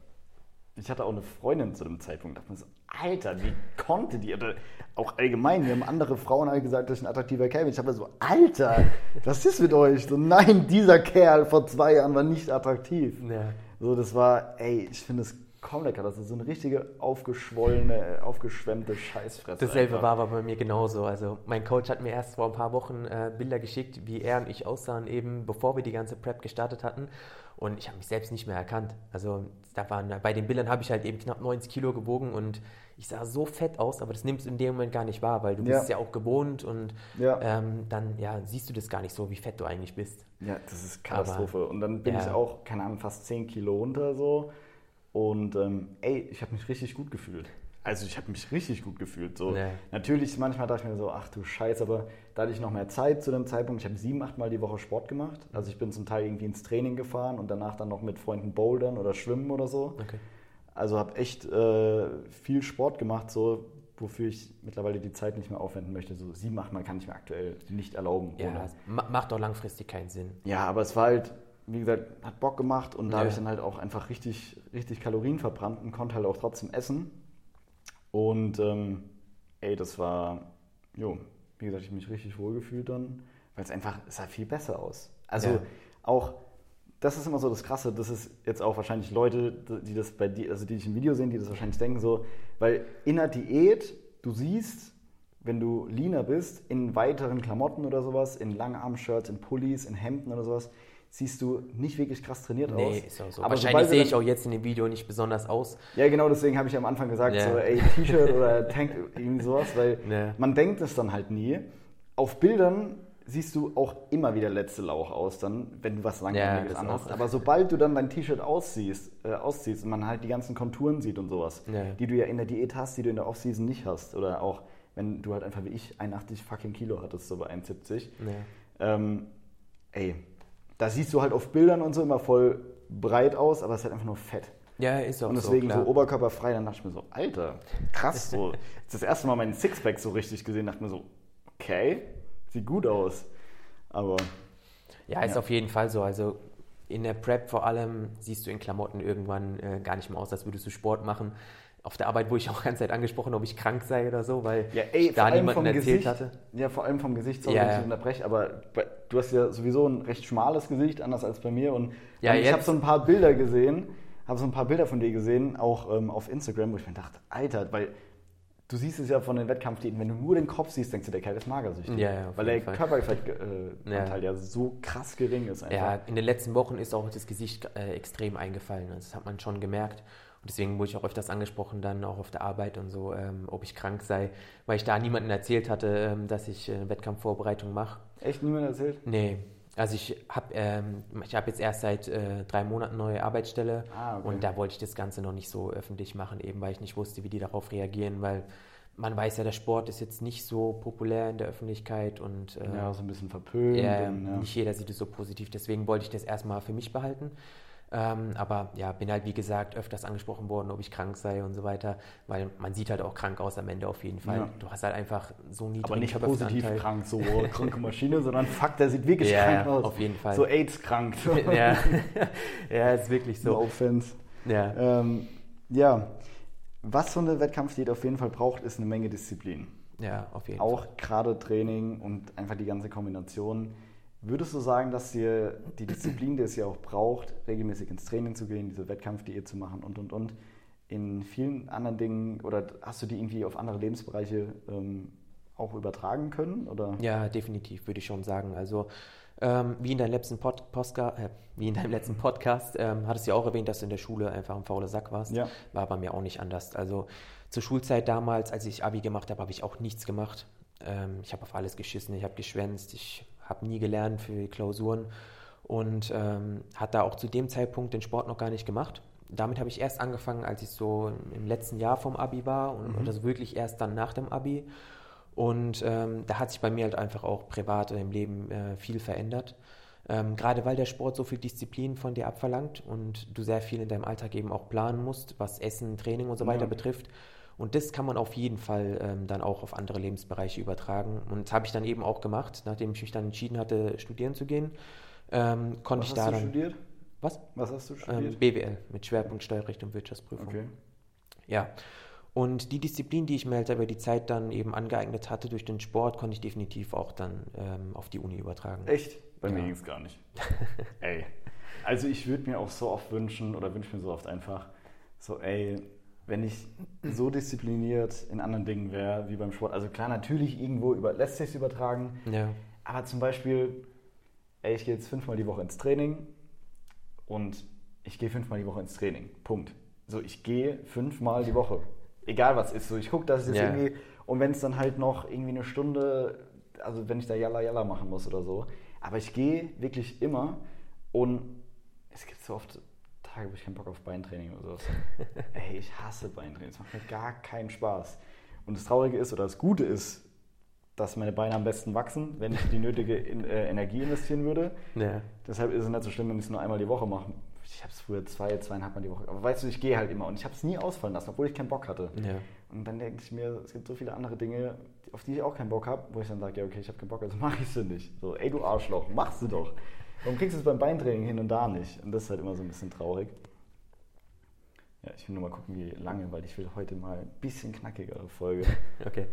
ich hatte auch eine Freundin zu dem Zeitpunkt, dachte mir so, Alter, wie konnte die? Oder auch allgemein, mir haben andere Frauen alle gesagt, dass ich ein attraktiver Kerl bin. Ich habe so, Alter, was ist mit euch? So, nein, dieser Kerl vor zwei Jahren war nicht attraktiv. ja. So, das war, ey, ich finde es kaum lecker. Das ist so eine richtige aufgeschwollene, aufgeschwemmte Scheißfresse. Dasselbe einfach. war aber bei mir genauso. Also mein Coach hat mir erst vor ein paar Wochen äh, Bilder geschickt, wie er und ich aussahen, eben bevor wir die ganze Prep gestartet hatten. Und ich habe mich selbst nicht mehr erkannt. Also da waren, bei den Bildern habe ich halt eben knapp 90 Kilo gewogen und ich sah so fett aus, aber das nimmst du in dem Moment gar nicht wahr, weil du Ja. bist es ja auch gewohnt und Ja. ähm, dann ja, siehst du das gar nicht so, wie fett du eigentlich bist. Ja, das ist Katastrophe. und dann bin ja. ich auch, keine Ahnung, fast 10 Kilo runter so. Und ähm, ey, ich habe mich richtig gut gefühlt. Also ich habe mich richtig gut gefühlt. So. Nee. Natürlich, manchmal dachte ich mir so, ach du Scheiße, aber da hatte ich noch mehr Zeit zu dem Zeitpunkt. Ich habe sieben, acht Mal die Woche Sport gemacht. Also ich bin zum Teil irgendwie ins Training gefahren und danach dann noch mit Freunden bouldern oder schwimmen oder so. Okay. Also habe echt äh, viel Sport gemacht, so wofür ich mittlerweile die Zeit nicht mehr aufwenden möchte. So sieben, acht Mal kann ich mir aktuell nicht erlauben. Ja, macht auch langfristig keinen Sinn. Ja, aber es war halt, wie gesagt, hat Bock gemacht und da Ja. habe ich dann halt auch einfach richtig, richtig Kalorien verbrannt und konnte halt auch trotzdem essen. Und ähm, ey, das war, jo, wie gesagt, ich mich richtig wohl gefühlt dann, weil es einfach, es sah viel besser aus. Also Ja. auch, das ist immer so das Krasse, das ist jetzt auch wahrscheinlich Leute, die das bei dir, also die dich im Video sehen, die das wahrscheinlich denken so, weil in der Diät, du siehst, wenn du leaner bist, in weiteren Klamotten oder sowas, in Langarm-Shirts, in Pullis, in Hemden oder sowas, siehst du nicht wirklich krass trainiert aus. Nee, ist auch so. Aber Wahrscheinlich sehe ich auch jetzt in dem Video nicht besonders aus. ja, genau, deswegen habe ich am Anfang gesagt, Ja. so, ey, T-Shirt oder Tank, irgendwie sowas, weil Ja. man denkt es dann halt nie. Auf Bildern siehst du auch immer wieder letzte Lauch aus, dann, wenn du was Langweiliges das anhast. Aber sobald du dann dein T-Shirt ausziehst, äh, ausziehst und man halt die ganzen Konturen sieht und sowas, die du ja in der Diät hast, die du in der Offseason nicht hast, oder auch, wenn du halt einfach wie ich 81 fucking Kilo hattest, so bei 71, Ja. ähm, ey, da siehst du halt auf Bildern und so immer voll breit aus, aber es ist halt einfach nur fett. Ja, ist auch Und deswegen so, so, oberkörperfrei, dann dachte ich mir so, Alter, krass, so. Das erste Mal meinen Sixpack so richtig gesehen, dachte mir so, okay, sieht gut aus. Aber. Ja, ist ja. auf jeden Fall so. Also in der Prep vor allem siehst du in Klamotten irgendwann äh, gar nicht mehr aus, als würdest du Sport machen. Auf der Arbeit wurde ich auch ganze Zeit angesprochen, ob ich krank sei oder so, weil ja, ey, da niemanden erzählt Gesicht, hatte. Ja, vor allem vom Gesicht, sorry, ja, ja. ich unterbreche, aber du hast ja sowieso ein recht schmales Gesicht, anders als bei mir. Und ja, ich habe so ein paar Bilder gesehen, habe so ein paar Bilder von dir gesehen, auch ähm, auf Instagram, wo ich mir dachte, Alter, weil du siehst es ja von den Wettkampfdiäten, wenn du nur den Kopf siehst, denkst du, der Kerl ist magersüchtig. Ja, ja, weil der Körperfettanteil äh, ja. ja. so krass gering ist. Einfach. Ja, in den letzten Wochen ist auch das Gesicht äh, extrem eingefallen. Das hat man schon gemerkt. Und deswegen wurde ich auch öfters angesprochen, dann auch auf der Arbeit und so, ähm, ob ich krank sei, weil ich da niemandem erzählt hatte, ähm, dass ich äh, Wettkampfvorbereitung mache. Echt niemand erzählt? Nee. Also ich habe ähm, hab jetzt erst seit äh, drei Monaten neue Arbeitsstelle ah, okay. und da wollte ich das Ganze noch nicht so öffentlich machen, eben weil ich nicht wusste, wie die darauf reagieren, weil man weiß ja, der Sport ist jetzt nicht so populär in der Öffentlichkeit und äh, ja, so ein bisschen verpönt. Und, ja. Nicht jeder sieht es so positiv, deswegen wollte ich das erstmal für mich behalten. Ähm, aber ja, bin halt wie gesagt öfters angesprochen worden, ob ich krank sei und so weiter, weil man sieht halt auch krank aus am Ende auf jeden Fall. Ja. Du hast halt einfach so niedrigen Aber nicht positiv krank, so kranke Maschine, sondern Fakt, der sieht wirklich ja, krank aus. auf jeden Fall. So AIDS-krank. ja. ja, ist wirklich so. No offense. Ja. Ähm, ja, was so eine Wettkampfdiät auf jeden Fall braucht, ist eine Menge Disziplin. Ja, auf jeden Auch Fall. Auch gerade Training und einfach die ganze Kombination. Würdest du sagen, dass dir die Disziplin, die es ja auch braucht, regelmäßig ins Training zu gehen, diese Wettkampfdiät zu machen und und und, in vielen anderen Dingen oder hast du die irgendwie auf andere Lebensbereiche ähm, auch übertragen können? Oder? Ja, definitiv, würde ich schon sagen. Also ähm, wie, in deinem letzten Pod Postka äh, wie in deinem letzten Podcast ähm, hattest du ja auch erwähnt, dass du in der Schule einfach ein fauler Sack warst. Ja. War bei mir auch nicht anders. Also zur Schulzeit damals, als ich Abi gemacht habe, habe ich auch nichts gemacht. Ähm, ich habe auf alles geschissen, ich habe geschwänzt, ich habe nie gelernt für die Klausuren und ähm, hat da auch zu dem Zeitpunkt den Sport noch gar nicht gemacht. Damit habe ich erst angefangen, als ich so im letzten Jahr vom Abi war und, mhm. das wirklich erst dann nach dem Abi. Und ähm, da hat sich bei mir halt einfach auch privat im Leben äh, viel verändert. Ähm, gerade weil der Sport so viel Disziplin von dir abverlangt und du sehr viel in deinem Alltag eben auch planen musst, was Essen, Training und so weiter ja. betrifft. Und das kann man auf jeden Fall ähm, dann auch auf andere Lebensbereiche übertragen. Und das habe ich dann eben auch gemacht, nachdem ich mich dann entschieden hatte, studieren zu gehen. Ähm, konnte was ich da hast du dann. Studiert? Was? Was hast du studiert? Ähm, BWL mit Schwerpunkt Steuerrecht und Wirtschaftsprüfung. Okay. Ja. Und die Disziplin, die ich mir halt über die Zeit dann eben angeeignet hatte durch den Sport, konnte ich definitiv auch dann ähm, auf die Uni übertragen. Echt? Bei ja. mir ging es gar nicht. ey. Also ich würde mir auch so oft wünschen oder wünsche mir so oft einfach, so ey, wenn ich so diszipliniert in anderen Dingen wäre wie beim Sport. Also klar, natürlich irgendwo über, lässt sich übertragen. Ja. Aber zum Beispiel, ey, ich gehe jetzt fünfmal die Woche ins Training und ich gehe fünfmal die Woche ins Training. Punkt. So, ich gehe fünfmal die Woche egal was ist. So, ich gucke, dass es yeah. irgendwie, und wenn es dann halt noch irgendwie eine Stunde, also wenn ich da Yalla Yalla machen muss oder so. Aber ich gehe wirklich immer und es gibt so oft Tage, wo ich keinen Bock auf Beintraining oder so. Ey, ich hasse Beintraining. Es macht mir gar keinen Spaß. Und das Traurige ist oder das Gute ist, dass meine Beine am besten wachsen, wenn ich die nötige in, äh, Energie investieren würde. Ja. Deshalb ist es nicht so schlimm, wenn ich es nur einmal die Woche mache ich habe es früher zwei, zweieinhalb Mal die Woche. Aber weißt du, ich gehe halt immer und ich habe es nie ausfallen lassen, obwohl ich keinen Bock hatte. Ja. Und dann denke ich mir, es gibt so viele andere Dinge, auf die ich auch keinen Bock habe, wo ich dann sage, ja, okay, ich habe keinen Bock, also mache ich sie nicht. So, ey, du Arschloch, machst du doch. Warum kriegst du es beim Beintraining hin und da nicht? Und das ist halt immer so ein bisschen traurig. Ja, ich will nur mal gucken, wie lange, weil ich will heute mal ein bisschen knackigere Folge. okay.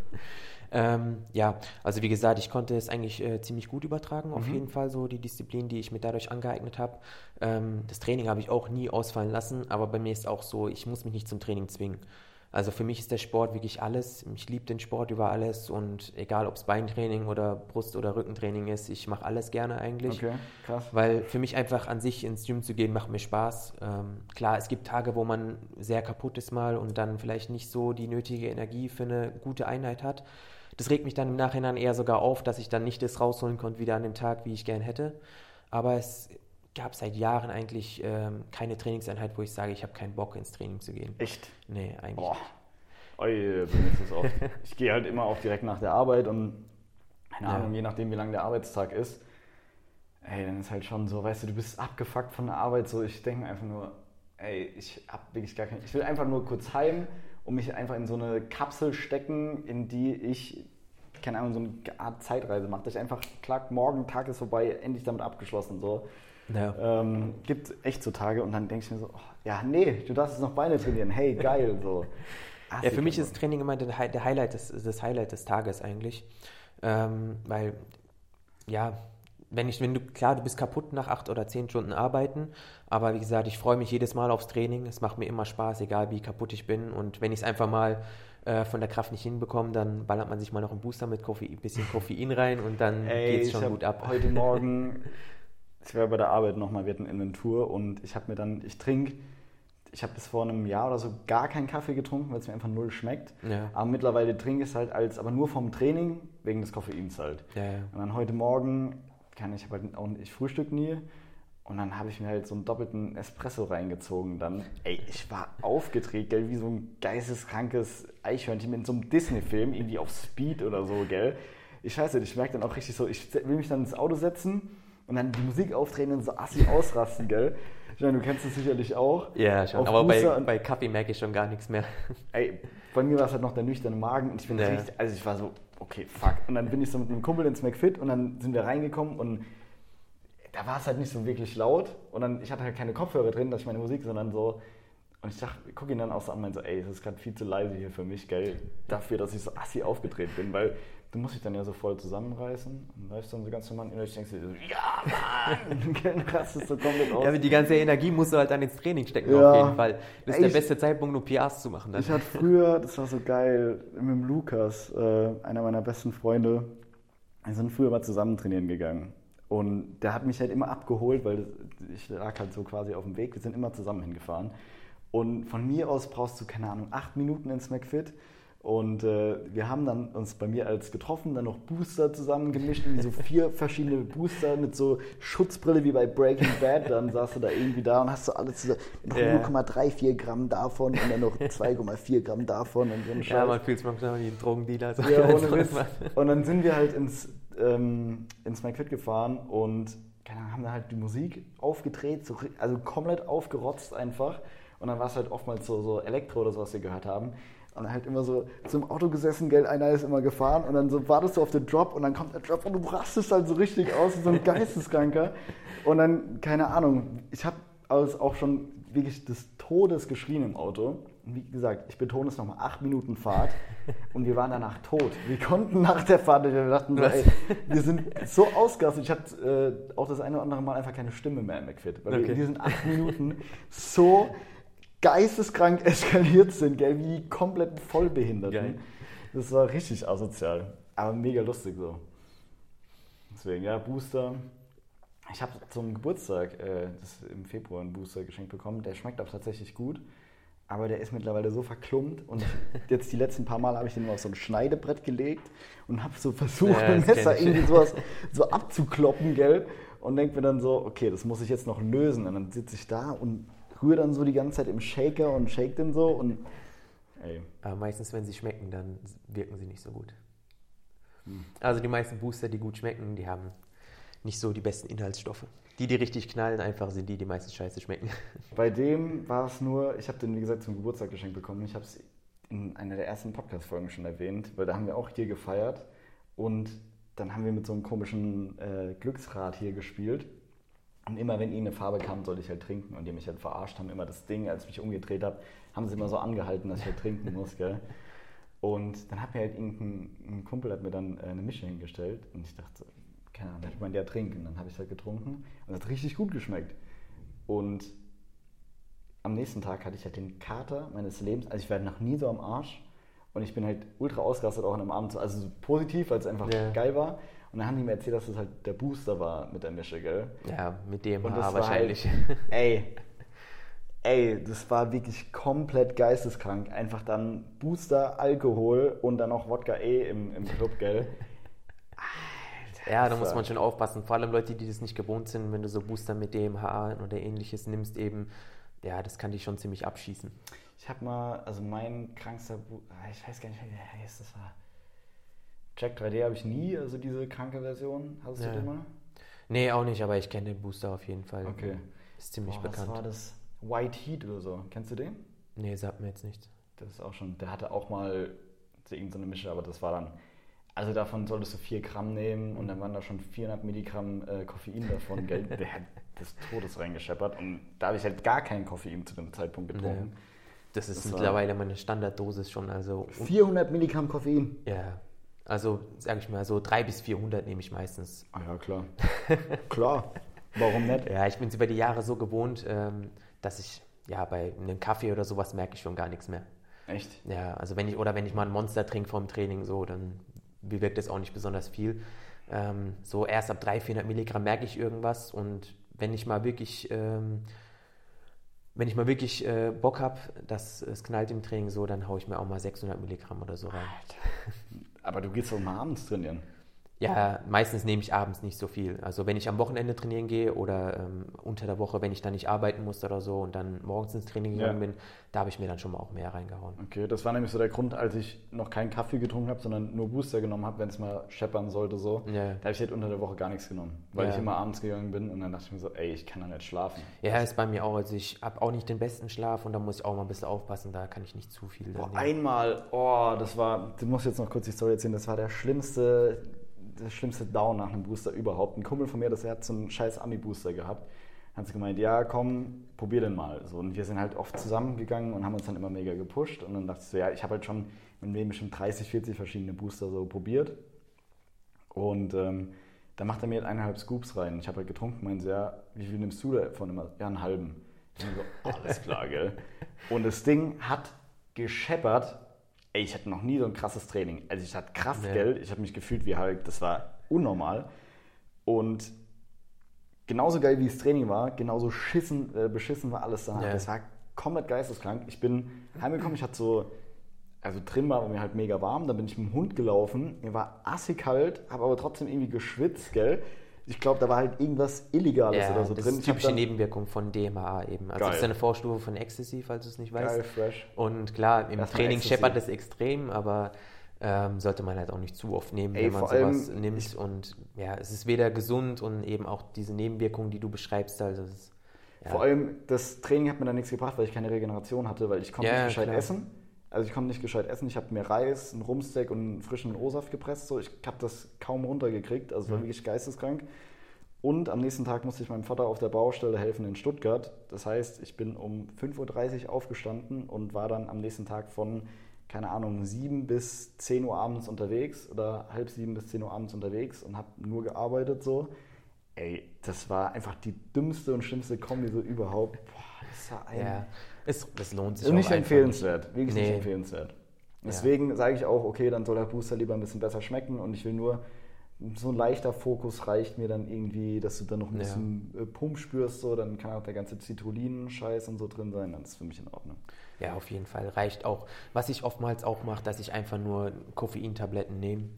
Ähm, ja, also wie gesagt, ich konnte es eigentlich äh, ziemlich gut übertragen, auf mhm. jeden Fall so die Disziplin, die ich mir dadurch angeeignet habe. Ähm, das Training habe ich auch nie ausfallen lassen, aber bei mir ist auch so, ich muss mich nicht zum Training zwingen. Also für mich ist der Sport wirklich alles. Ich liebe den Sport über alles und egal, ob es Beintraining oder Brust- oder Rückentraining ist, ich mache alles gerne eigentlich. Okay, krass. Weil für mich einfach an sich ins Gym zu gehen, macht mir Spaß. Ähm, klar, es gibt Tage, wo man sehr kaputt ist mal und dann vielleicht nicht so die nötige Energie für eine gute Einheit hat. Das regt mich dann im Nachhinein eher sogar auf, dass ich dann nicht das rausholen konnte wieder an dem Tag, wie ich gern hätte. Aber es gab seit Jahren eigentlich ähm, keine Trainingseinheit, wo ich sage, ich habe keinen Bock ins Training zu gehen. Echt? Nee, eigentlich Boah. Oi, ist das oft. ich gehe halt immer auch direkt nach der Arbeit und keine Ahnung, ja. je nachdem, wie lang der Arbeitstag ist, ey, dann ist halt schon so, weißt du, du bist abgefuckt von der Arbeit, so ich denke einfach nur, ey, ich hab wirklich gar keinen, ich will einfach nur kurz heim und mich einfach in so eine Kapsel stecken, in die ich keine Ahnung, so eine Art Zeitreise macht, dass ich einfach, klar, morgen, Tag ist vorbei, endlich damit abgeschlossen, so. Ja. Ähm, gibt echt so Tage und dann denke ich mir so, oh, ja, nee, du darfst jetzt noch Beine trainieren, hey, geil, so. Ja, für mich ist Training immer der, Hi- der Highlight des, das Highlight des Tages eigentlich. Ähm, weil, ja, wenn ich, wenn du, klar, du bist kaputt nach acht oder zehn Stunden arbeiten, aber wie gesagt, ich freue mich jedes Mal aufs Training. Es macht mir immer Spaß, egal wie kaputt ich bin. Und wenn ich es einfach mal äh, von der Kraft nicht hinbekomme, dann ballert man sich mal noch einen Booster mit Koffein, bisschen Koffein rein und dann geht es schon gut ab. Heute Morgen, ich war bei der Arbeit nochmal, wir hatten Inventur und ich habe mir dann, ich trinke, ich habe bis vor einem Jahr oder so gar keinen Kaffee getrunken, weil es mir einfach null schmeckt. Ja. Aber mittlerweile trinke ich es halt als, aber nur vom Training, wegen des Koffeins halt. Ja, ja. Und dann heute Morgen, kann ich, halt auch, ich frühstück nie. Und dann habe ich mir halt so einen doppelten Espresso reingezogen. Dann, ey, ich war aufgedreht, gell, wie so ein geisteskrankes Eichhörnchen mit so einem Disney-Film, irgendwie auf Speed oder so, gell. Ich weiß nicht, ich merke dann auch richtig so, ich will mich dann ins Auto setzen und dann die Musik aufdrehen und so assi ausrasten, gell. Ich meine, du kennst das sicherlich auch. Ja, schon. Auf Aber bei, Booster und- bei Kaffee merke ich schon gar nichts mehr. Ey, bei mir war es halt noch der nüchterne Magen und ich bin Ja. richtig, also ich war so, okay, fuck. Und dann bin ich so mit einem Kumpel ins McFit und dann sind wir reingekommen und da war es halt nicht so wirklich laut und dann, ich hatte halt keine Kopfhörer drin, dass ich meine Musik, sondern so, und ich dachte, ich gucke ihn dann auch so an und meinte so, ey, es ist gerade viel zu leise hier für mich, gell, dafür, dass ich so assi aufgedreht bin, weil du musst dich dann ja so voll zusammenreißen und läufst dann so ganz normal und ich denkst dir so, ja, Mann, du rastest so komplett aus. Ja, aber die ganze Energie musst du halt dann ins Training stecken, Ja. auf jeden Fall. Das ist Ey, der ich- beste Zeitpunkt, um PRs zu machen. Dann. Ich hatte früher, das war so geil, mit dem Lukas, äh, einer meiner besten Freunde, wir sind früher mal zusammen trainieren gegangen. Und der hat mich halt immer abgeholt, weil ich lag halt so quasi auf dem Weg. Wir sind immer zusammen hingefahren. Und von mir aus brauchst du, keine Ahnung, acht Minuten ins McFit. Und äh, wir haben dann uns bei mir als getroffen, dann noch Booster zusammengemischt, irgendwie so vier verschiedene Booster mit so Schutzbrille wie bei Breaking Bad. Dann saß du da irgendwie da und hast so alles zusammen. Noch Ja. 0,34 Gramm davon und dann noch 2,4 Gramm davon und so ein ja, man fühlt sich manchmal wie ein Drogendealer. So Ja, ohne Witz. Und dann sind wir halt ins, ähm, ins McFit gefahren und keine haben da halt die Musik aufgedreht, so, also komplett aufgerotzt einfach. Und dann war es halt oftmals so, so Elektro oder so, was wir gehört haben. Und dann halt immer so, im Auto gesessen, gell, einer ist immer gefahren und dann so wartest du auf den Drop und dann kommt der Drop und du rastest halt so richtig aus, wie so ein Geisteskranker. Und dann, keine Ahnung, ich habe auch schon wirklich des Todes geschrien im Auto. Und wie gesagt, ich betone es nochmal, acht Minuten Fahrt und wir waren danach tot. Wir konnten nach der Fahrt, wir dachten so, ey, wir sind so ausgerastet. Ich hatte äh, auch das eine oder andere Mal einfach keine Stimme mehr im McFit, weil wir Okay. in diesen acht Minuten so geisteskrank eskaliert sind, gell, wie die kompletten Vollbehinderten. Geil. Das war richtig asozial, aber mega lustig so. Deswegen, ja, Booster. Ich habe zum Geburtstag äh, das im Februar einen Booster geschenkt bekommen. Der schmeckt auch tatsächlich gut, aber der ist mittlerweile so verklumpt. Und jetzt die letzten paar Mal habe ich den mal auf so ein Schneidebrett gelegt und habe so versucht, Ja, dem Messer irgendwie sowas so abzukloppen, gell? Und denke mir dann so, okay, das muss ich jetzt noch lösen. Und dann sitze ich da und rühre dann so die ganze Zeit im Shaker und shake den so und ey, Aber meistens, wenn sie schmecken, dann wirken sie nicht so gut. Hm. Also die meisten Booster, die gut schmecken, die haben nicht so die besten Inhaltsstoffe. Die, die richtig knallen, einfach sind die, die meistens scheiße schmecken. Bei dem war es nur, ich habe den wie gesagt zum Geburtstag geschenkt bekommen. Ich habe es in einer der ersten Podcast-Folgen schon erwähnt, weil da haben wir auch hier gefeiert und dann haben wir mit so einem komischen äh, Glücksrad hier gespielt. Und immer wenn ihnen eine Farbe kam, sollte ich halt trinken. Und die mich halt verarscht haben, immer das Ding, als ich mich umgedreht habe, haben sie immer so angehalten, dass ich halt trinken muss, gell? Und dann hat mir halt irgendein ein Kumpel hat mir dann äh, eine Mische hingestellt und ich dachte keine Ahnung, ich meine, der trinken. Und dann habe ich halt getrunken und es hat richtig gut geschmeckt. Und am nächsten Tag hatte ich halt den Kater meines Lebens. Also ich war noch nie so am Arsch. Und ich bin halt ultra ausgerastet auch an einem Abend. so- Also so positiv, weil es einfach Ja. geil war. Und dann haben die mir erzählt, dass es halt der Booster war mit der Mische, gell? Ja, mit dem Und das war wahrscheinlich. Halt, ey, ey, das war wirklich komplett geisteskrank. Einfach dann Booster, Alkohol und dann noch Wodka E im, im Club, gell? Ja, da Das muss man schon aufpassen. Vor allem Leute, die das nicht gewohnt sind, wenn du so Booster mit DMH oder ähnliches nimmst, eben, ja, das kann dich schon ziemlich abschießen. Ich habe mal, also mein krankster, Bu- ich weiß gar nicht, wie der heißt, das war. Jack 3D habe ich nie, also diese kranke Version. Hast du Ja. den mal? Nee, auch nicht, aber ich kenne den Booster auf jeden Fall. Okay. Ist ziemlich Boah, was bekannt. war das? White Heat oder so. Kennst du den? Nee, sagt mir jetzt nichts. Das ist auch schon, der hatte auch mal so irgendeine Mische, aber das war dann, Also davon solltest du 4 Gramm nehmen und dann waren da schon 400 Milligramm äh, Koffein davon. Gell? Der hat des Todes reingescheppert und da habe ich halt gar kein Koffein zu dem Zeitpunkt getrunken. Nee. Das ist Das mittlerweile meine Standarddosis schon. Also, 400 Milligramm Koffein? ja, also sage ich mal so 300 bis 400 nehme ich meistens. Ah ja, klar. klar. Warum nicht? Ja, ich bin es über die Jahre so gewohnt, ähm, dass ich ja bei einem Kaffee oder sowas merke ich schon gar nichts mehr. Echt? Ja, also wenn ich oder wenn ich mal ein Monster trinke vorm Training, so, dann bewirkt das auch nicht besonders viel. Ähm, so erst ab 300, 400 Milligramm merke ich irgendwas und wenn ich mal wirklich, ähm, wenn ich mal wirklich äh, Bock habe, dass es knallt im Training so, dann haue ich mir auch mal 600 Milligramm oder so rein. Aber du gehst doch mal abends trainieren. Ja, meistens nehme ich abends nicht so viel. Also wenn ich am Wochenende trainieren gehe oder ähm, unter der Woche, wenn ich dann nicht arbeiten muss oder so und dann morgens ins Training gegangen Ja. bin, da habe ich mir dann schon mal auch mehr reingehauen. Okay, das war nämlich so der Grund, als ich noch keinen Kaffee getrunken habe, sondern nur Booster genommen habe, wenn es mal scheppern sollte so. Ja. Da habe ich halt unter der Woche gar nichts genommen, weil Ja. ich immer abends gegangen bin und dann dachte ich mir so, ey, ich kann da nicht schlafen. Ja, ist bei mir auch. Also ich habe auch nicht den besten Schlaf und da muss ich auch mal ein bisschen aufpassen, da kann ich nicht zu viel. Boah, einmal, oh, das war, du musst jetzt noch kurz die Story erzählen, das war der schlimmste, der schlimmste Down nach einem Booster überhaupt. Ein Kumpel von mir, das er hat so einen scheiß Ami-Booster gehabt, hat sie gemeint, ja, komm, probier den mal. So, und wir sind halt oft zusammengegangen und haben uns dann immer mega gepusht und dann dachte ich so, ja, ich habe halt schon meinem Leben bestimmt 30, 40 verschiedene Booster so probiert und ähm, dann macht er mir halt eineinhalb Scoops rein. Ich habe halt getrunken, meinte, ja, wie viel nimmst du davon immer? Ja, einen halben. Ich so, alles klar, gell. Und das Ding hat gescheppert. Ey, ich hatte noch nie so ein krasses Training. Also ich hatte Kraft, Ja. gell. Ich habe mich gefühlt wie Hulk. Das war unnormal. Und genauso geil wie das Training war, genauso schissen, äh, beschissen war alles danach. Ja. Das war komplett geisteskrank. Ich bin heimgekommen, ich hatte so, also drin war mir halt mega warm, dann bin ich mit dem Hund gelaufen, mir war assig kalt, habe aber trotzdem irgendwie geschwitzt, gell. Ich glaube, da war halt irgendwas Illegales Ja, oder so das drin. ist typische dann- Nebenwirkung von DMAA eben. Also Geil. das ist eine Vorstufe von Ecstasy, falls du es nicht weißt. Geil, fresh. Und klar, im Erstmal Training Ecstasy. scheppert es extrem, aber ähm, sollte man halt auch nicht zu oft nehmen, Ey, wenn man sowas nimmt. Und ja, es ist weder gesund und eben auch diese Nebenwirkungen, die du beschreibst, also ist, ja. Vor allem, das Training hat mir dann nichts gebracht, weil ich keine Regeneration hatte, weil ich konnte Ja, nicht gescheit klar. essen. Also ich konnte nicht gescheit essen. Ich habe mir Reis, einen Rumsteak und einen frischen O-Saft gepresst. So. Ich habe das kaum runtergekriegt. Also es war Mhm. wirklich geisteskrank. Und am nächsten Tag musste ich meinem Vater auf der Baustelle helfen in Stuttgart. Das heißt, ich bin um 5.30 Uhr aufgestanden und war dann am nächsten Tag von, keine Ahnung, 7 bis 10 Uhr abends unterwegs oder halb 7 bis 10 Uhr abends unterwegs und habe nur gearbeitet so. Ey, das war einfach die dümmste und schlimmste Kombi so überhaupt. Boah, das war ein ja, es, das lohnt sich auch nicht empfehlenswert, wirklich nicht Nee. empfehlenswert. Deswegen sage ich auch, okay, dann soll der Booster lieber ein bisschen besser schmecken und ich will nur, so ein leichter Fokus reicht mir dann irgendwie, dass du dann noch ein Ja. bisschen äh, Pump spürst, so, dann kann auch der ganze Citrullin-Scheiß und so drin sein, dann ist für mich in Ordnung. Ja, auf jeden Fall. Reicht auch. Was ich oftmals auch mache, dass ich einfach nur Koffeintabletten nehme.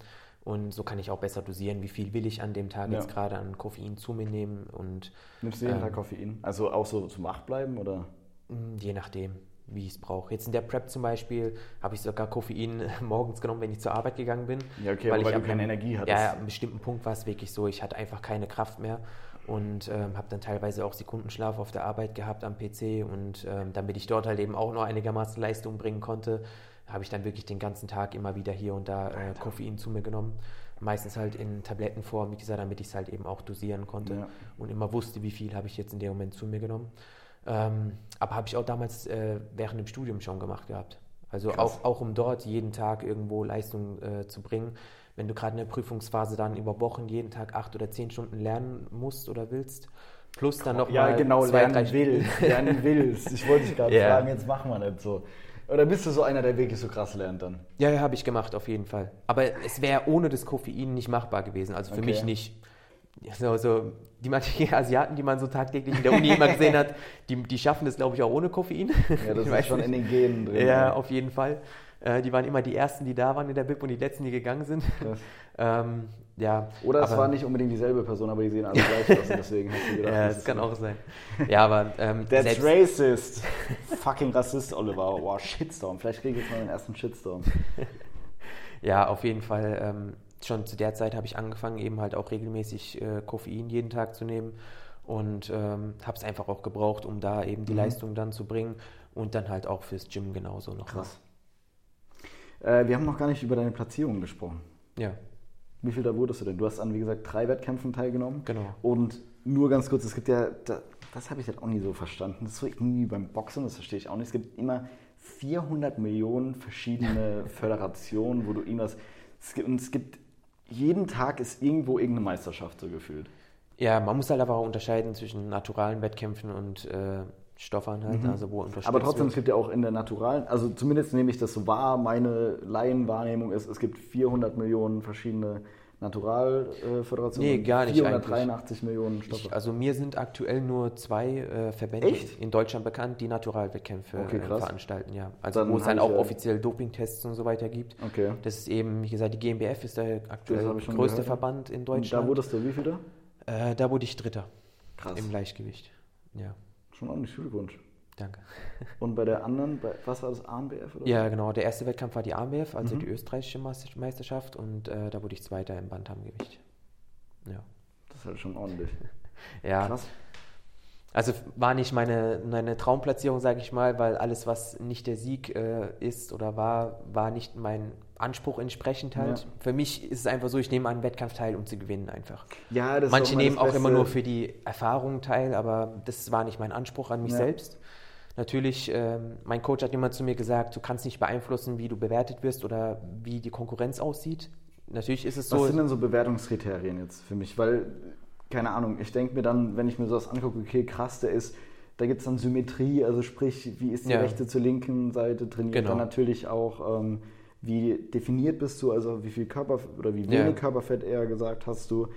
Und so kann ich auch besser dosieren, wie viel will ich an dem Tag Ja. jetzt gerade an Koffein zu mir nehmen. Und Nimmst du jeden Ähm. Tag Koffein? Also auch so zum Wachbleiben oder? Mh, je nachdem, wie ich es brauche. Jetzt in der Prep zum Beispiel habe ich sogar Koffein morgens genommen, wenn ich zur Arbeit gegangen bin. Ja, okay, weil ich du keine Energie hattest. Ja, ja, an einem bestimmten Punkt war es wirklich so, ich hatte einfach keine Kraft mehr und ähm, habe dann teilweise auch Sekundenschlaf auf der Arbeit gehabt am PC und ähm, damit ich dort halt eben auch noch einigermaßen Leistung bringen konnte, habe ich dann wirklich den ganzen Tag immer wieder hier und da äh, Koffein zu mir genommen. Meistens halt in Tablettenform, wie gesagt, damit ich es halt eben auch dosieren konnte Ja. und immer wusste, wie viel habe ich jetzt in dem Moment zu mir genommen. Ähm, aber habe ich auch damals äh, während dem Studium schon gemacht gehabt. Also Krass. auch, auch um dort jeden Tag irgendwo Leistung äh, zu bringen. Wenn du gerade in der Prüfungsphase dann über Wochen jeden Tag acht oder zehn Stunden lernen musst oder willst, plus dann noch ja, mal genau, zwei, lernen drei willst, lernen willst. Ich wollte dich gerade Ja. fragen, jetzt machen wir nicht so. Oder bist du so einer, der wirklich so krass lernt dann? Ja, ja, habe ich gemacht, auf jeden Fall. Aber es wäre ohne das Koffein nicht machbar gewesen. Also für Okay. mich nicht. So, so, die manchen Asiaten, die man so tagtäglich in der Uni immer gesehen hat, die, die schaffen das, glaube ich, auch ohne Koffein. Ja, das ist schon nicht. in den Genen drin. Ja, auf jeden Fall. Äh, die waren immer die Ersten, die da waren in der BIP und die Letzten, die gegangen sind. Ähm, ja, Oder es aber- war nicht unbedingt dieselbe Person, aber die sehen alle gleich aus und deswegen hast du gedacht, Ja, das kann so. auch sein. Ja, aber ähm, That's racist. Fucking Rassist, Oliver. Wow, Shitstorm. Vielleicht kriege ich jetzt mal den ersten Shitstorm. ja, auf jeden Fall. Ähm, schon zu der Zeit habe ich angefangen, eben halt auch regelmäßig äh, Koffein jeden Tag zu nehmen und ähm, habe es einfach auch gebraucht, um da eben die Mhm. Leistung dann zu bringen und dann halt auch fürs Gym genauso noch. Krass. Äh, wir haben noch gar nicht über deine Platzierung gesprochen. Ja, Wie viel da wurdest du denn? Du hast an, wie gesagt, drei Wettkämpfen teilgenommen. genau. Und nur ganz kurz, es gibt ja, da, das habe ich halt auch nie so verstanden. Das ist so irgendwie beim Boxen, das verstehe ich auch nicht. Es gibt immer 400 Millionen verschiedene Föderationen, wo du irgendwas. Es gibt, und es gibt, jeden Tag ist irgendwo irgendeine Meisterschaft so gefühlt. Ja, man muss halt aber auch unterscheiden zwischen naturalen Wettkämpfen und äh, Stoffern halt, also wo Mhm. Aber trotzdem, es wird. gibt ja auch in der naturalen, also zumindest nehme ich das so wahr, meine Laienwahrnehmung ist, es gibt 400 Millionen verschiedene Naturalföderationen. Nee, und gar nicht 483 Millionen Stoffe. Ich, also mir sind aktuell nur zwei äh, Verbände Echt? in Deutschland bekannt, die Naturalwettkämpfe Okay, äh, veranstalten, ja. Also Dann wo es dann auch ja- offiziell Dopingtests und so weiter gibt. okay. Das ist eben, wie gesagt, die GmbF ist der aktuell größte gehört. Verband in Und Deutschland. da wurdest du wie viel da? äh, da wurde ich Dritter Krass. im Leichtgewicht. Ja, Schon ordentlich Glückwunsch. Danke. Und bei der anderen, bei, was war das, ANBF oder Ja, genau. Der erste Wettkampf war die AMBF, also Mhm. die österreichische Meister- Meisterschaft und äh, da wurde ich Zweiter im Bantamgewicht. Ja. Das ist halt schon ordentlich. Ja, Krass. Also war nicht meine, meine Traumplatzierung, sage ich mal, weil alles, was nicht der Sieg äh, ist oder war, war nicht mein Anspruch entsprechend halt. Ja. Für mich ist es einfach so, ich nehme an Wettkampf teil, um zu gewinnen einfach. Ja, das ist Manche immer nehmen das auch Beste. immer nur für die Erfahrung teil, aber das war nicht mein Anspruch an mich Ja. selbst. Natürlich, ähm, mein Coach hat immer zu mir gesagt, du kannst nicht beeinflussen, wie du bewertet wirst oder wie die Konkurrenz aussieht. Natürlich ist es Was so. sind denn so Bewertungskriterien jetzt für mich? Weil, keine Ahnung, ich denke mir dann, wenn ich mir sowas angucke, okay, krass, der ist, da gibt es dann Symmetrie, also sprich, wie ist die Ja. rechte zur linken Seite trainiert, Genau. dann natürlich auch, ähm, wie definiert bist du, also wie viel Körper oder wie Ja. wenig Körperfett eher gesagt hast du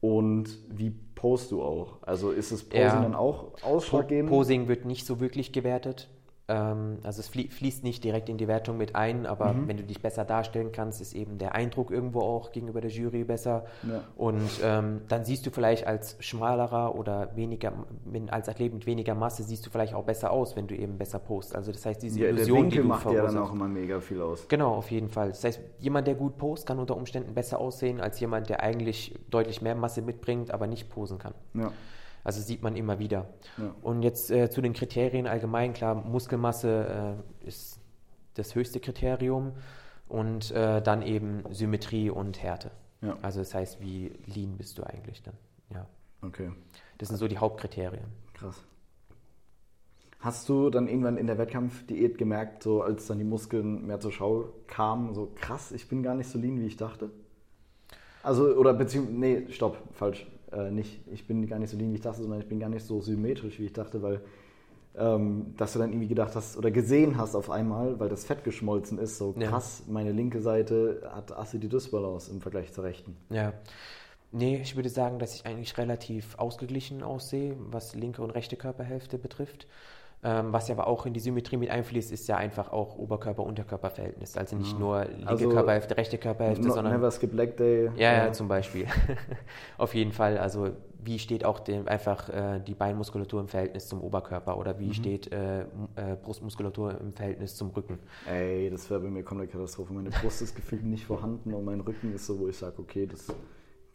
und wie post du auch? Also ist das Posing Ja. dann auch ausschlaggebend? Posing wird nicht so wirklich gewertet. Ähm, also es flie fließt nicht direkt in die Wertung mit ein, aber Mhm. wenn du dich besser darstellen kannst, ist eben der Eindruck irgendwo auch gegenüber der Jury besser. Ja. Und ähm, dann siehst du vielleicht als schmalerer oder weniger, als Athlet mit weniger Masse siehst du vielleicht auch besser aus, wenn du eben besser postst. Also das heißt, diese Ja, der Illusion, Winkel die du macht ja dann auch immer mega viel aus. Genau, auf jeden Fall. Das heißt, jemand, der gut post, kann unter Umständen besser aussehen als jemand, der eigentlich deutlich mehr Masse mitbringt, aber nicht posen kann. Ja. Also sieht man immer wieder. Ja. Und jetzt äh, zu den Kriterien allgemein, klar, Muskelmasse äh, ist das höchste Kriterium und äh, dann eben Symmetrie und Härte. Ja. Also das heißt, wie lean bist du eigentlich dann? Ja. Okay. Das sind so die Hauptkriterien. Krass. Hast du dann irgendwann in der Wettkampfdiät gemerkt, so als dann die Muskeln mehr zur Schau kamen, so krass, ich bin gar nicht so lean, wie ich dachte? Also, oder beziehungsweise, nee, stopp, falsch, äh, nicht, ich bin gar nicht so lean, wie ich dachte, sondern ich bin gar nicht so symmetrisch, wie ich dachte, weil, ähm, dass du dann irgendwie gedacht hast oder gesehen hast auf einmal, weil das Fett geschmolzen ist, so Ja. krass, meine linke Seite hat Acidity-Dysbalance im Vergleich zur rechten. Ja. Nee, ich würde sagen, dass ich eigentlich relativ ausgeglichen aussehe, was linke und rechte Körperhälfte betrifft. Ähm, was ja aber auch in die Symmetrie mit einfließt, ist ja einfach auch Oberkörper-Unterkörper-Verhältnis. Also nicht nur linke Also, Körperhälfte, rechte Körperhälfte, sondern never skip leg day. Ja, ja, äh, zum Beispiel. Auf jeden Fall. Also wie steht auch dem, einfach äh, die Beinmuskulatur im Verhältnis zum Oberkörper oder Mhm. wie steht äh, äh, Brustmuskulatur im Verhältnis zum Rücken? Ey, das wäre bei mir komplett Katastrophe. Meine Brust ist gefühlt nicht vorhanden und mein Rücken ist so, wo ich sage, okay, das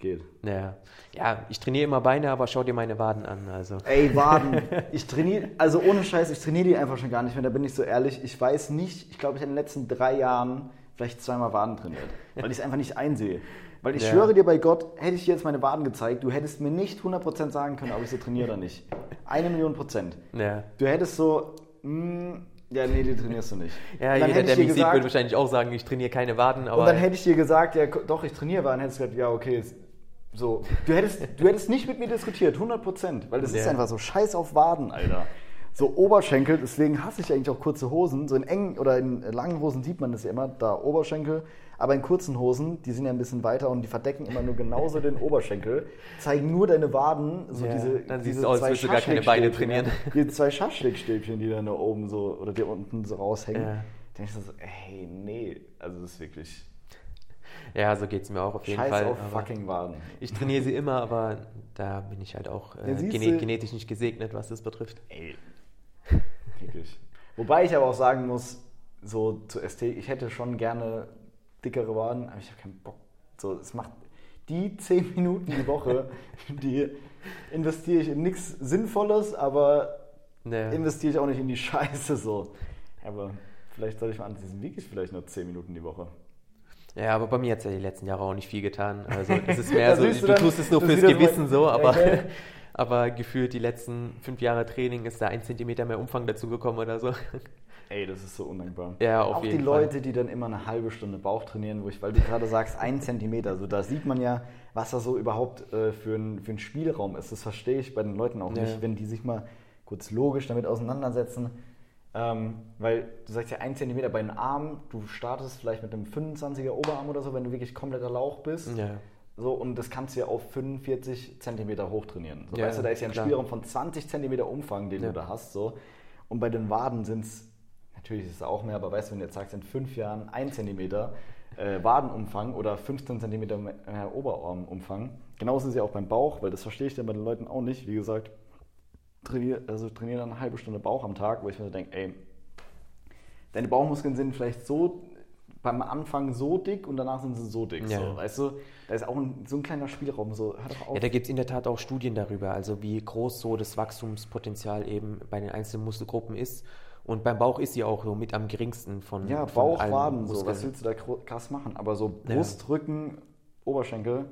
geht. Ja, ja ich trainiere immer Beine, aber schau dir meine Waden an. Also. Ey, Waden. Ich trainiere, also ohne Scheiß, ich trainiere die einfach schon gar nicht mehr, da bin ich so ehrlich. Ich weiß nicht, ich glaube, ich habe in den letzten drei Jahren vielleicht zweimal Waden trainiert, weil ich es einfach nicht einsehe. Weil ich Ja. schwöre dir bei Gott, hätte ich dir jetzt meine Waden gezeigt, du hättest mir nicht 100% sagen können, ob ich sie trainiere oder nicht. Eine Million Prozent. Ja, Du hättest so, mm, ja, nee, die trainierst du nicht. ja jeder, hätte der mich sieht, gesagt- würde wahrscheinlich auch sagen, ich trainiere keine Waden. Aber Und dann hätte ich dir gesagt, ja, doch, ich trainiere Waden, hättest du gesagt, ja, okay, ist so. Du hättest, du hättest nicht mit mir diskutiert, 100 Prozent, weil das ist Ja. einfach so scheiß auf Waden, Alter. So Oberschenkel, deswegen hasse ich eigentlich auch kurze Hosen. So in engen oder in langen Hosen sieht man das ja immer, da Oberschenkel. Aber in kurzen Hosen, die sind ja ein bisschen weiter und die verdecken immer nur genauso den Oberschenkel, zeigen nur deine Waden, so Ja, diese, dann siehst diese du aus, als du gar keine Beine trainieren. Die zwei Schaschlikstäbchen, die dann da oben so oder die unten so raushängen. Ja. Da denke ich so, ey, nee, also das ist wirklich ja, so geht es mir auch auf jeden Scheiß Fall. auf aber fucking Waden. ich trainiere sie immer, aber da bin ich halt auch äh, gene genetisch nicht gesegnet, was das betrifft. Ey, wirklich. Wobei ich aber auch sagen muss, so zu ST, ich hätte schon gerne dickere Waden, aber ich habe keinen Bock. So, es macht die 10 Minuten die Woche, die investiere ich in nichts Sinnvolles, aber Nee. investiere ich auch nicht in die Scheiße so. Aber vielleicht soll ich mal an diesen wirklich vielleicht nur 10 Minuten die Woche. Ja, aber bei mir hat es ja die letzten Jahre auch nicht viel getan. Also es ist mehr so, du, dann- tust es nur fürs Gewissen so, aber, Ja, gell? aber gefühlt die letzten fünf Jahre Training ist da ein Zentimeter mehr Umfang dazugekommen oder so. Ey, das ist so undankbar. Ja, auf Auch jeden die Fall. Leute, die dann immer eine halbe Stunde Bauch trainieren, wo ich, weil du gerade sagst, ein Zentimeter, so da sieht man ja, was da so überhaupt äh, für, ein, für ein Spielraum ist. Das verstehe ich bei den Leuten auch Ja. nicht, wenn die sich mal kurz logisch damit auseinandersetzen. Ähm, weil du sagst ja ein Zentimeter bei den Armen, du startest vielleicht mit einem 25er Oberarm oder so, wenn du wirklich kompletter Lauch bist. Ja. So, und das kannst du ja auf 45 Zentimeter hochtrainieren. So, Ja, weißt du, da ist ja ein klar. Spielraum von 20 Zentimeter Umfang, den Ja. du da hast. So. Und bei den Waden sind es, natürlich ist es auch mehr, aber weißt du, wenn du jetzt sagst, in fünf Jahren 1 Zentimeter äh, Wadenumfang oder 15 Zentimeter mehr Oberarmumfang, genauso ist es ja auch beim Bauch, weil das verstehe ich dann bei den Leuten auch nicht. Wie gesagt, trainiere also trainiere dann eine halbe Stunde Bauch am Tag, wo ich mir so denke, ey, deine Bauchmuskeln sind vielleicht so beim Anfang so dick und danach sind sie so dick. Ja. So, weißt du, da ist auch ein, so ein kleiner Spielraum. So, hör doch auf. Ja, da gibt es in der Tat auch Studien darüber, also wie groß so das Wachstumspotenzial eben bei den einzelnen Muskelgruppen ist. Und beim Bauch ist sie auch so mit am geringsten von, ja, von Bauch, Waden, so, was willst du da krass machen? Aber so Ja. Brust, Rücken, Oberschenkel,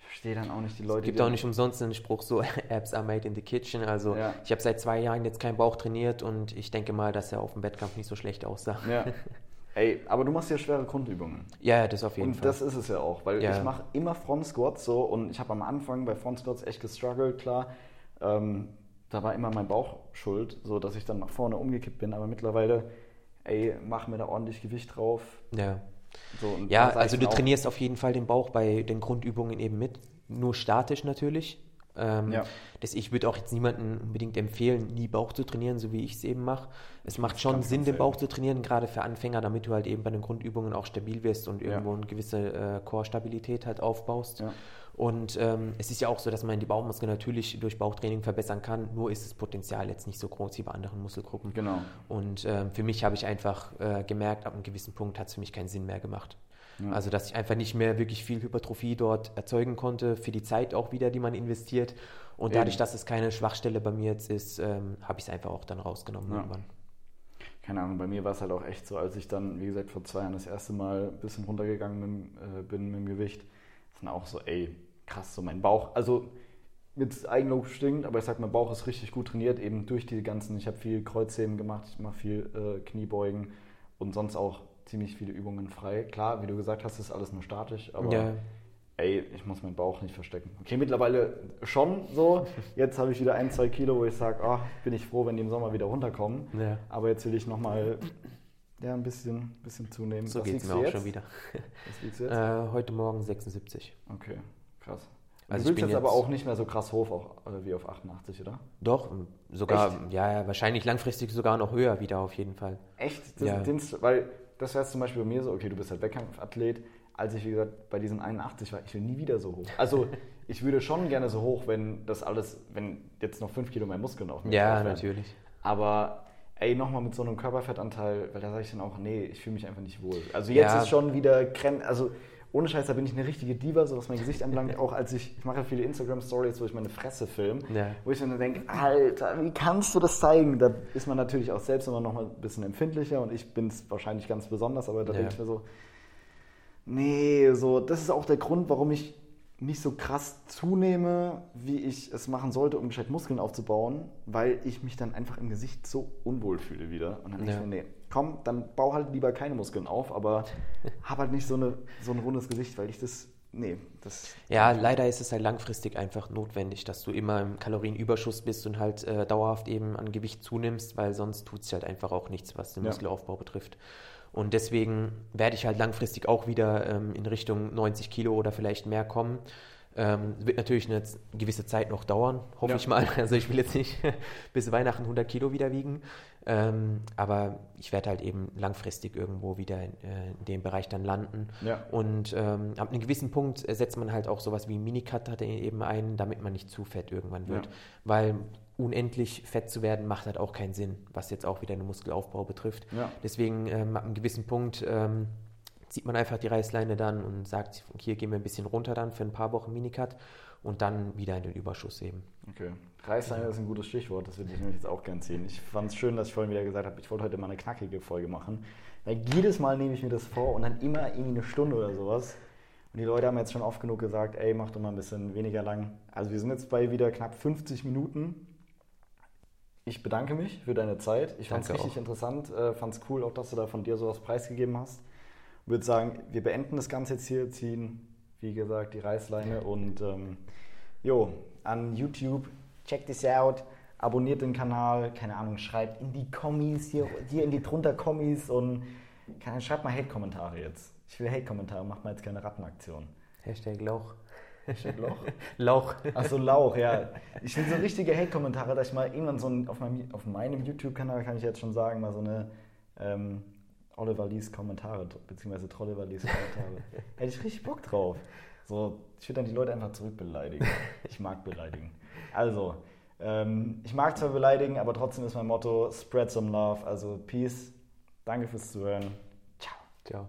ich verstehe dann auch nicht die Leute. Es gibt auch nicht umsonst einen Spruch so, Abs are made in the kitchen. Also Ja. ich habe seit zwei Jahren jetzt keinen Bauch trainiert und ich denke mal, dass er auf dem Wettkampf nicht so schlecht aussah. Ja. Ey, aber du machst ja schwere Grundübungen. Ja, ja, das auf jeden Und Fall. das ist es ja auch, weil Ja. ich mache immer Front Squats so und ich habe am Anfang bei Front Squats echt gestruggelt, klar. Ähm, da war immer mein Bauch schuld, so dass ich dann nach vorne umgekippt bin, aber mittlerweile, ey, mach mir da ordentlich Gewicht drauf. ja. So, Ja, also du trainierst auf jeden Fall den Bauch bei den Grundübungen eben mit. Nur statisch natürlich. Ähm, Ja. das, ich würde auch jetzt niemandem unbedingt empfehlen, nie Bauch zu trainieren, so wie ich es eben mache. Es macht schon Sinn, den. Bauch zu trainieren, gerade für Anfänger, damit du halt eben bei den Grundübungen auch stabil wirst und Ja. irgendwo eine gewisse äh, Core-Stabilität halt aufbaust. Ja. Und ähm, es ist ja auch so, dass man die Bauchmuskeln natürlich durch Bauchtraining verbessern kann, nur ist das Potenzial jetzt nicht so groß wie bei anderen Muskelgruppen. Genau. Und ähm, für mich habe ich einfach äh, gemerkt, ab einem gewissen Punkt hat es für mich keinen Sinn mehr gemacht. Ja. Also, dass ich einfach nicht mehr wirklich viel Hypertrophie dort erzeugen konnte, für die Zeit auch wieder, die man investiert. Und dadurch, Eben. dass es keine Schwachstelle bei mir jetzt ist, ähm, habe ich es einfach auch dann rausgenommen Ja. irgendwann. Keine Ahnung, bei mir war es halt auch echt so, als ich dann, wie gesagt, vor zwei Jahren das erste Mal ein bisschen runtergegangen bin, äh, bin mit dem Gewicht, ist dann auch so, ey, krass, so mein Bauch, also mit Eigenlob stinkt, aber ich sag, mein Bauch ist richtig gut trainiert, eben durch die ganzen, ich habe viel Kreuzheben gemacht, ich mache viel äh, Kniebeugen und sonst auch ziemlich viele Übungen frei. Klar, wie du gesagt hast, ist alles nur statisch, aber Ja. ey, ich muss meinen Bauch nicht verstecken. Okay, mittlerweile schon so. Jetzt habe ich wieder ein, zwei Kilo, wo ich sage, ah, bin ich froh, wenn die im Sommer wieder runterkommen. Ja. Aber jetzt will ich nochmal ja, ein bisschen, bisschen zunehmen. So geht es mir auch jetzt? schon wieder. Was wiegst du jetzt? Äh, heute Morgen 76. Okay, krass. Also du ich willst bin jetzt aber jetzt- auch nicht mehr so krass hoch auch, äh, wie auf 88, oder? Doch, sogar, Echt? ja, wahrscheinlich langfristig sogar noch höher wieder auf jeden Fall. Echt? Das, Ja. den, weil das wäre zum Beispiel bei mir so, okay, du bist halt Wettkampfathlet. Als ich, wie gesagt, bei diesen 81 war, ich will nie wieder so hoch. Also ich würde schon gerne so hoch, wenn das alles, wenn jetzt noch 5 Kilo mehr Muskeln auf mir Ja, drauf wären. natürlich. Aber ey, nochmal mit so einem Körperfettanteil, weil da sage ich dann auch, nee, ich fühle mich einfach nicht wohl. Also jetzt Ja. ist schon wieder also ohne Scheiß, da bin ich eine richtige Diva, so was mein Gesicht anbelangt. auch als ich, ich mache ja viele Instagram-Stories, wo ich meine Fresse filme, Ja. wo ich dann denke, Alter, wie kannst du das zeigen? Da ist man natürlich auch selbst immer noch mal ein bisschen empfindlicher und ich bin es wahrscheinlich ganz besonders, aber da Ja. denke ich mir so, nee, so, das ist auch der Grund, warum ich nicht so krass zunehme, wie ich es machen sollte, um gescheit Muskeln aufzubauen, weil ich mich dann einfach im Gesicht so unwohl fühle wieder. Und dann denke Ja. ich mir, nee, komm, dann bau halt lieber keine Muskeln auf, aber hab halt nicht so, eine, so ein rundes Gesicht, weil ich das, nee, das... Ja, leider ist es halt langfristig einfach notwendig, dass du immer im Kalorienüberschuss bist und halt äh, dauerhaft eben an Gewicht zunimmst, weil sonst tut es halt einfach auch nichts, was den Ja. Muskelaufbau betrifft. Und deswegen werde ich halt langfristig auch wieder ähm, in Richtung 90 Kilo oder vielleicht mehr kommen. Ähm, wird natürlich eine gewisse Zeit noch dauern, hoffe Ja. ich mal. Also ich will jetzt nicht bis Weihnachten 100 Kilo wieder wiegen, ähm, aber ich werde halt eben langfristig irgendwo wieder in, äh, in dem Bereich dann landen. Ja. Und ähm, ab einem gewissen Punkt setzt man halt auch sowas wie Minicut eben ein, damit man nicht zu fett irgendwann wird. Ja. Weil unendlich fett zu werden macht halt auch keinen Sinn, was jetzt auch wieder den Muskelaufbau betrifft. Ja. Deswegen ähm, ab einem gewissen Punkt ähm, zieht man einfach die Reißleine dann und sagt, hier gehen wir ein bisschen runter dann für ein paar Wochen Minicut und dann wieder in den Überschuss heben. Okay. Reißleine ist ein gutes Stichwort, das würde ich nämlich jetzt auch gern ziehen. Ich fand es schön, dass ich vorhin wieder gesagt habe, ich wollte heute mal eine knackige Folge machen. Weil jedes Mal nehme ich mir das vor und dann immer irgendwie eine Stunde oder sowas. Und die Leute haben jetzt schon oft genug gesagt, ey, mach doch mal ein bisschen weniger lang. Also wir sind jetzt bei wieder knapp 50 Minuten. Ich bedanke mich für deine Zeit. Ich fand es richtig auch. interessant, äh, fand es cool, auch dass du da von dir sowas preisgegeben hast. Ich würde sagen, wir beenden das Ganze jetzt hier, ziehen, wie gesagt, die Reißleine und ähm, jo, an YouTube, check this out, abonniert den Kanal, keine Ahnung, schreibt in die Kommis, hier, hier in die drunter Kommis und kann, schreibt mal Hate-Kommentare jetzt. Ich will Hate-Kommentare, macht mal jetzt keine Rattenaktion. Hashtag Lauch. Hashtag Loch? Lauch. Achso, Lauch, ja. Ich finde so richtige Hate-Kommentare, dass ich mal irgendwann so ein, auf meinem, auf meinem YouTube-Kanal, kann ich jetzt schon sagen, mal so eine ähm, Oliver Lees Kommentare, beziehungsweise Trolliver Lees Kommentare. Hätte ich richtig Bock drauf. So, ich würde dann die Leute einfach zurückbeleidigen. Ich mag beleidigen. Also, ähm, ich mag zwar beleidigen, aber trotzdem ist mein Motto: Spread some love. Also, Peace. Danke fürs Zuhören. Ciao. Ciao.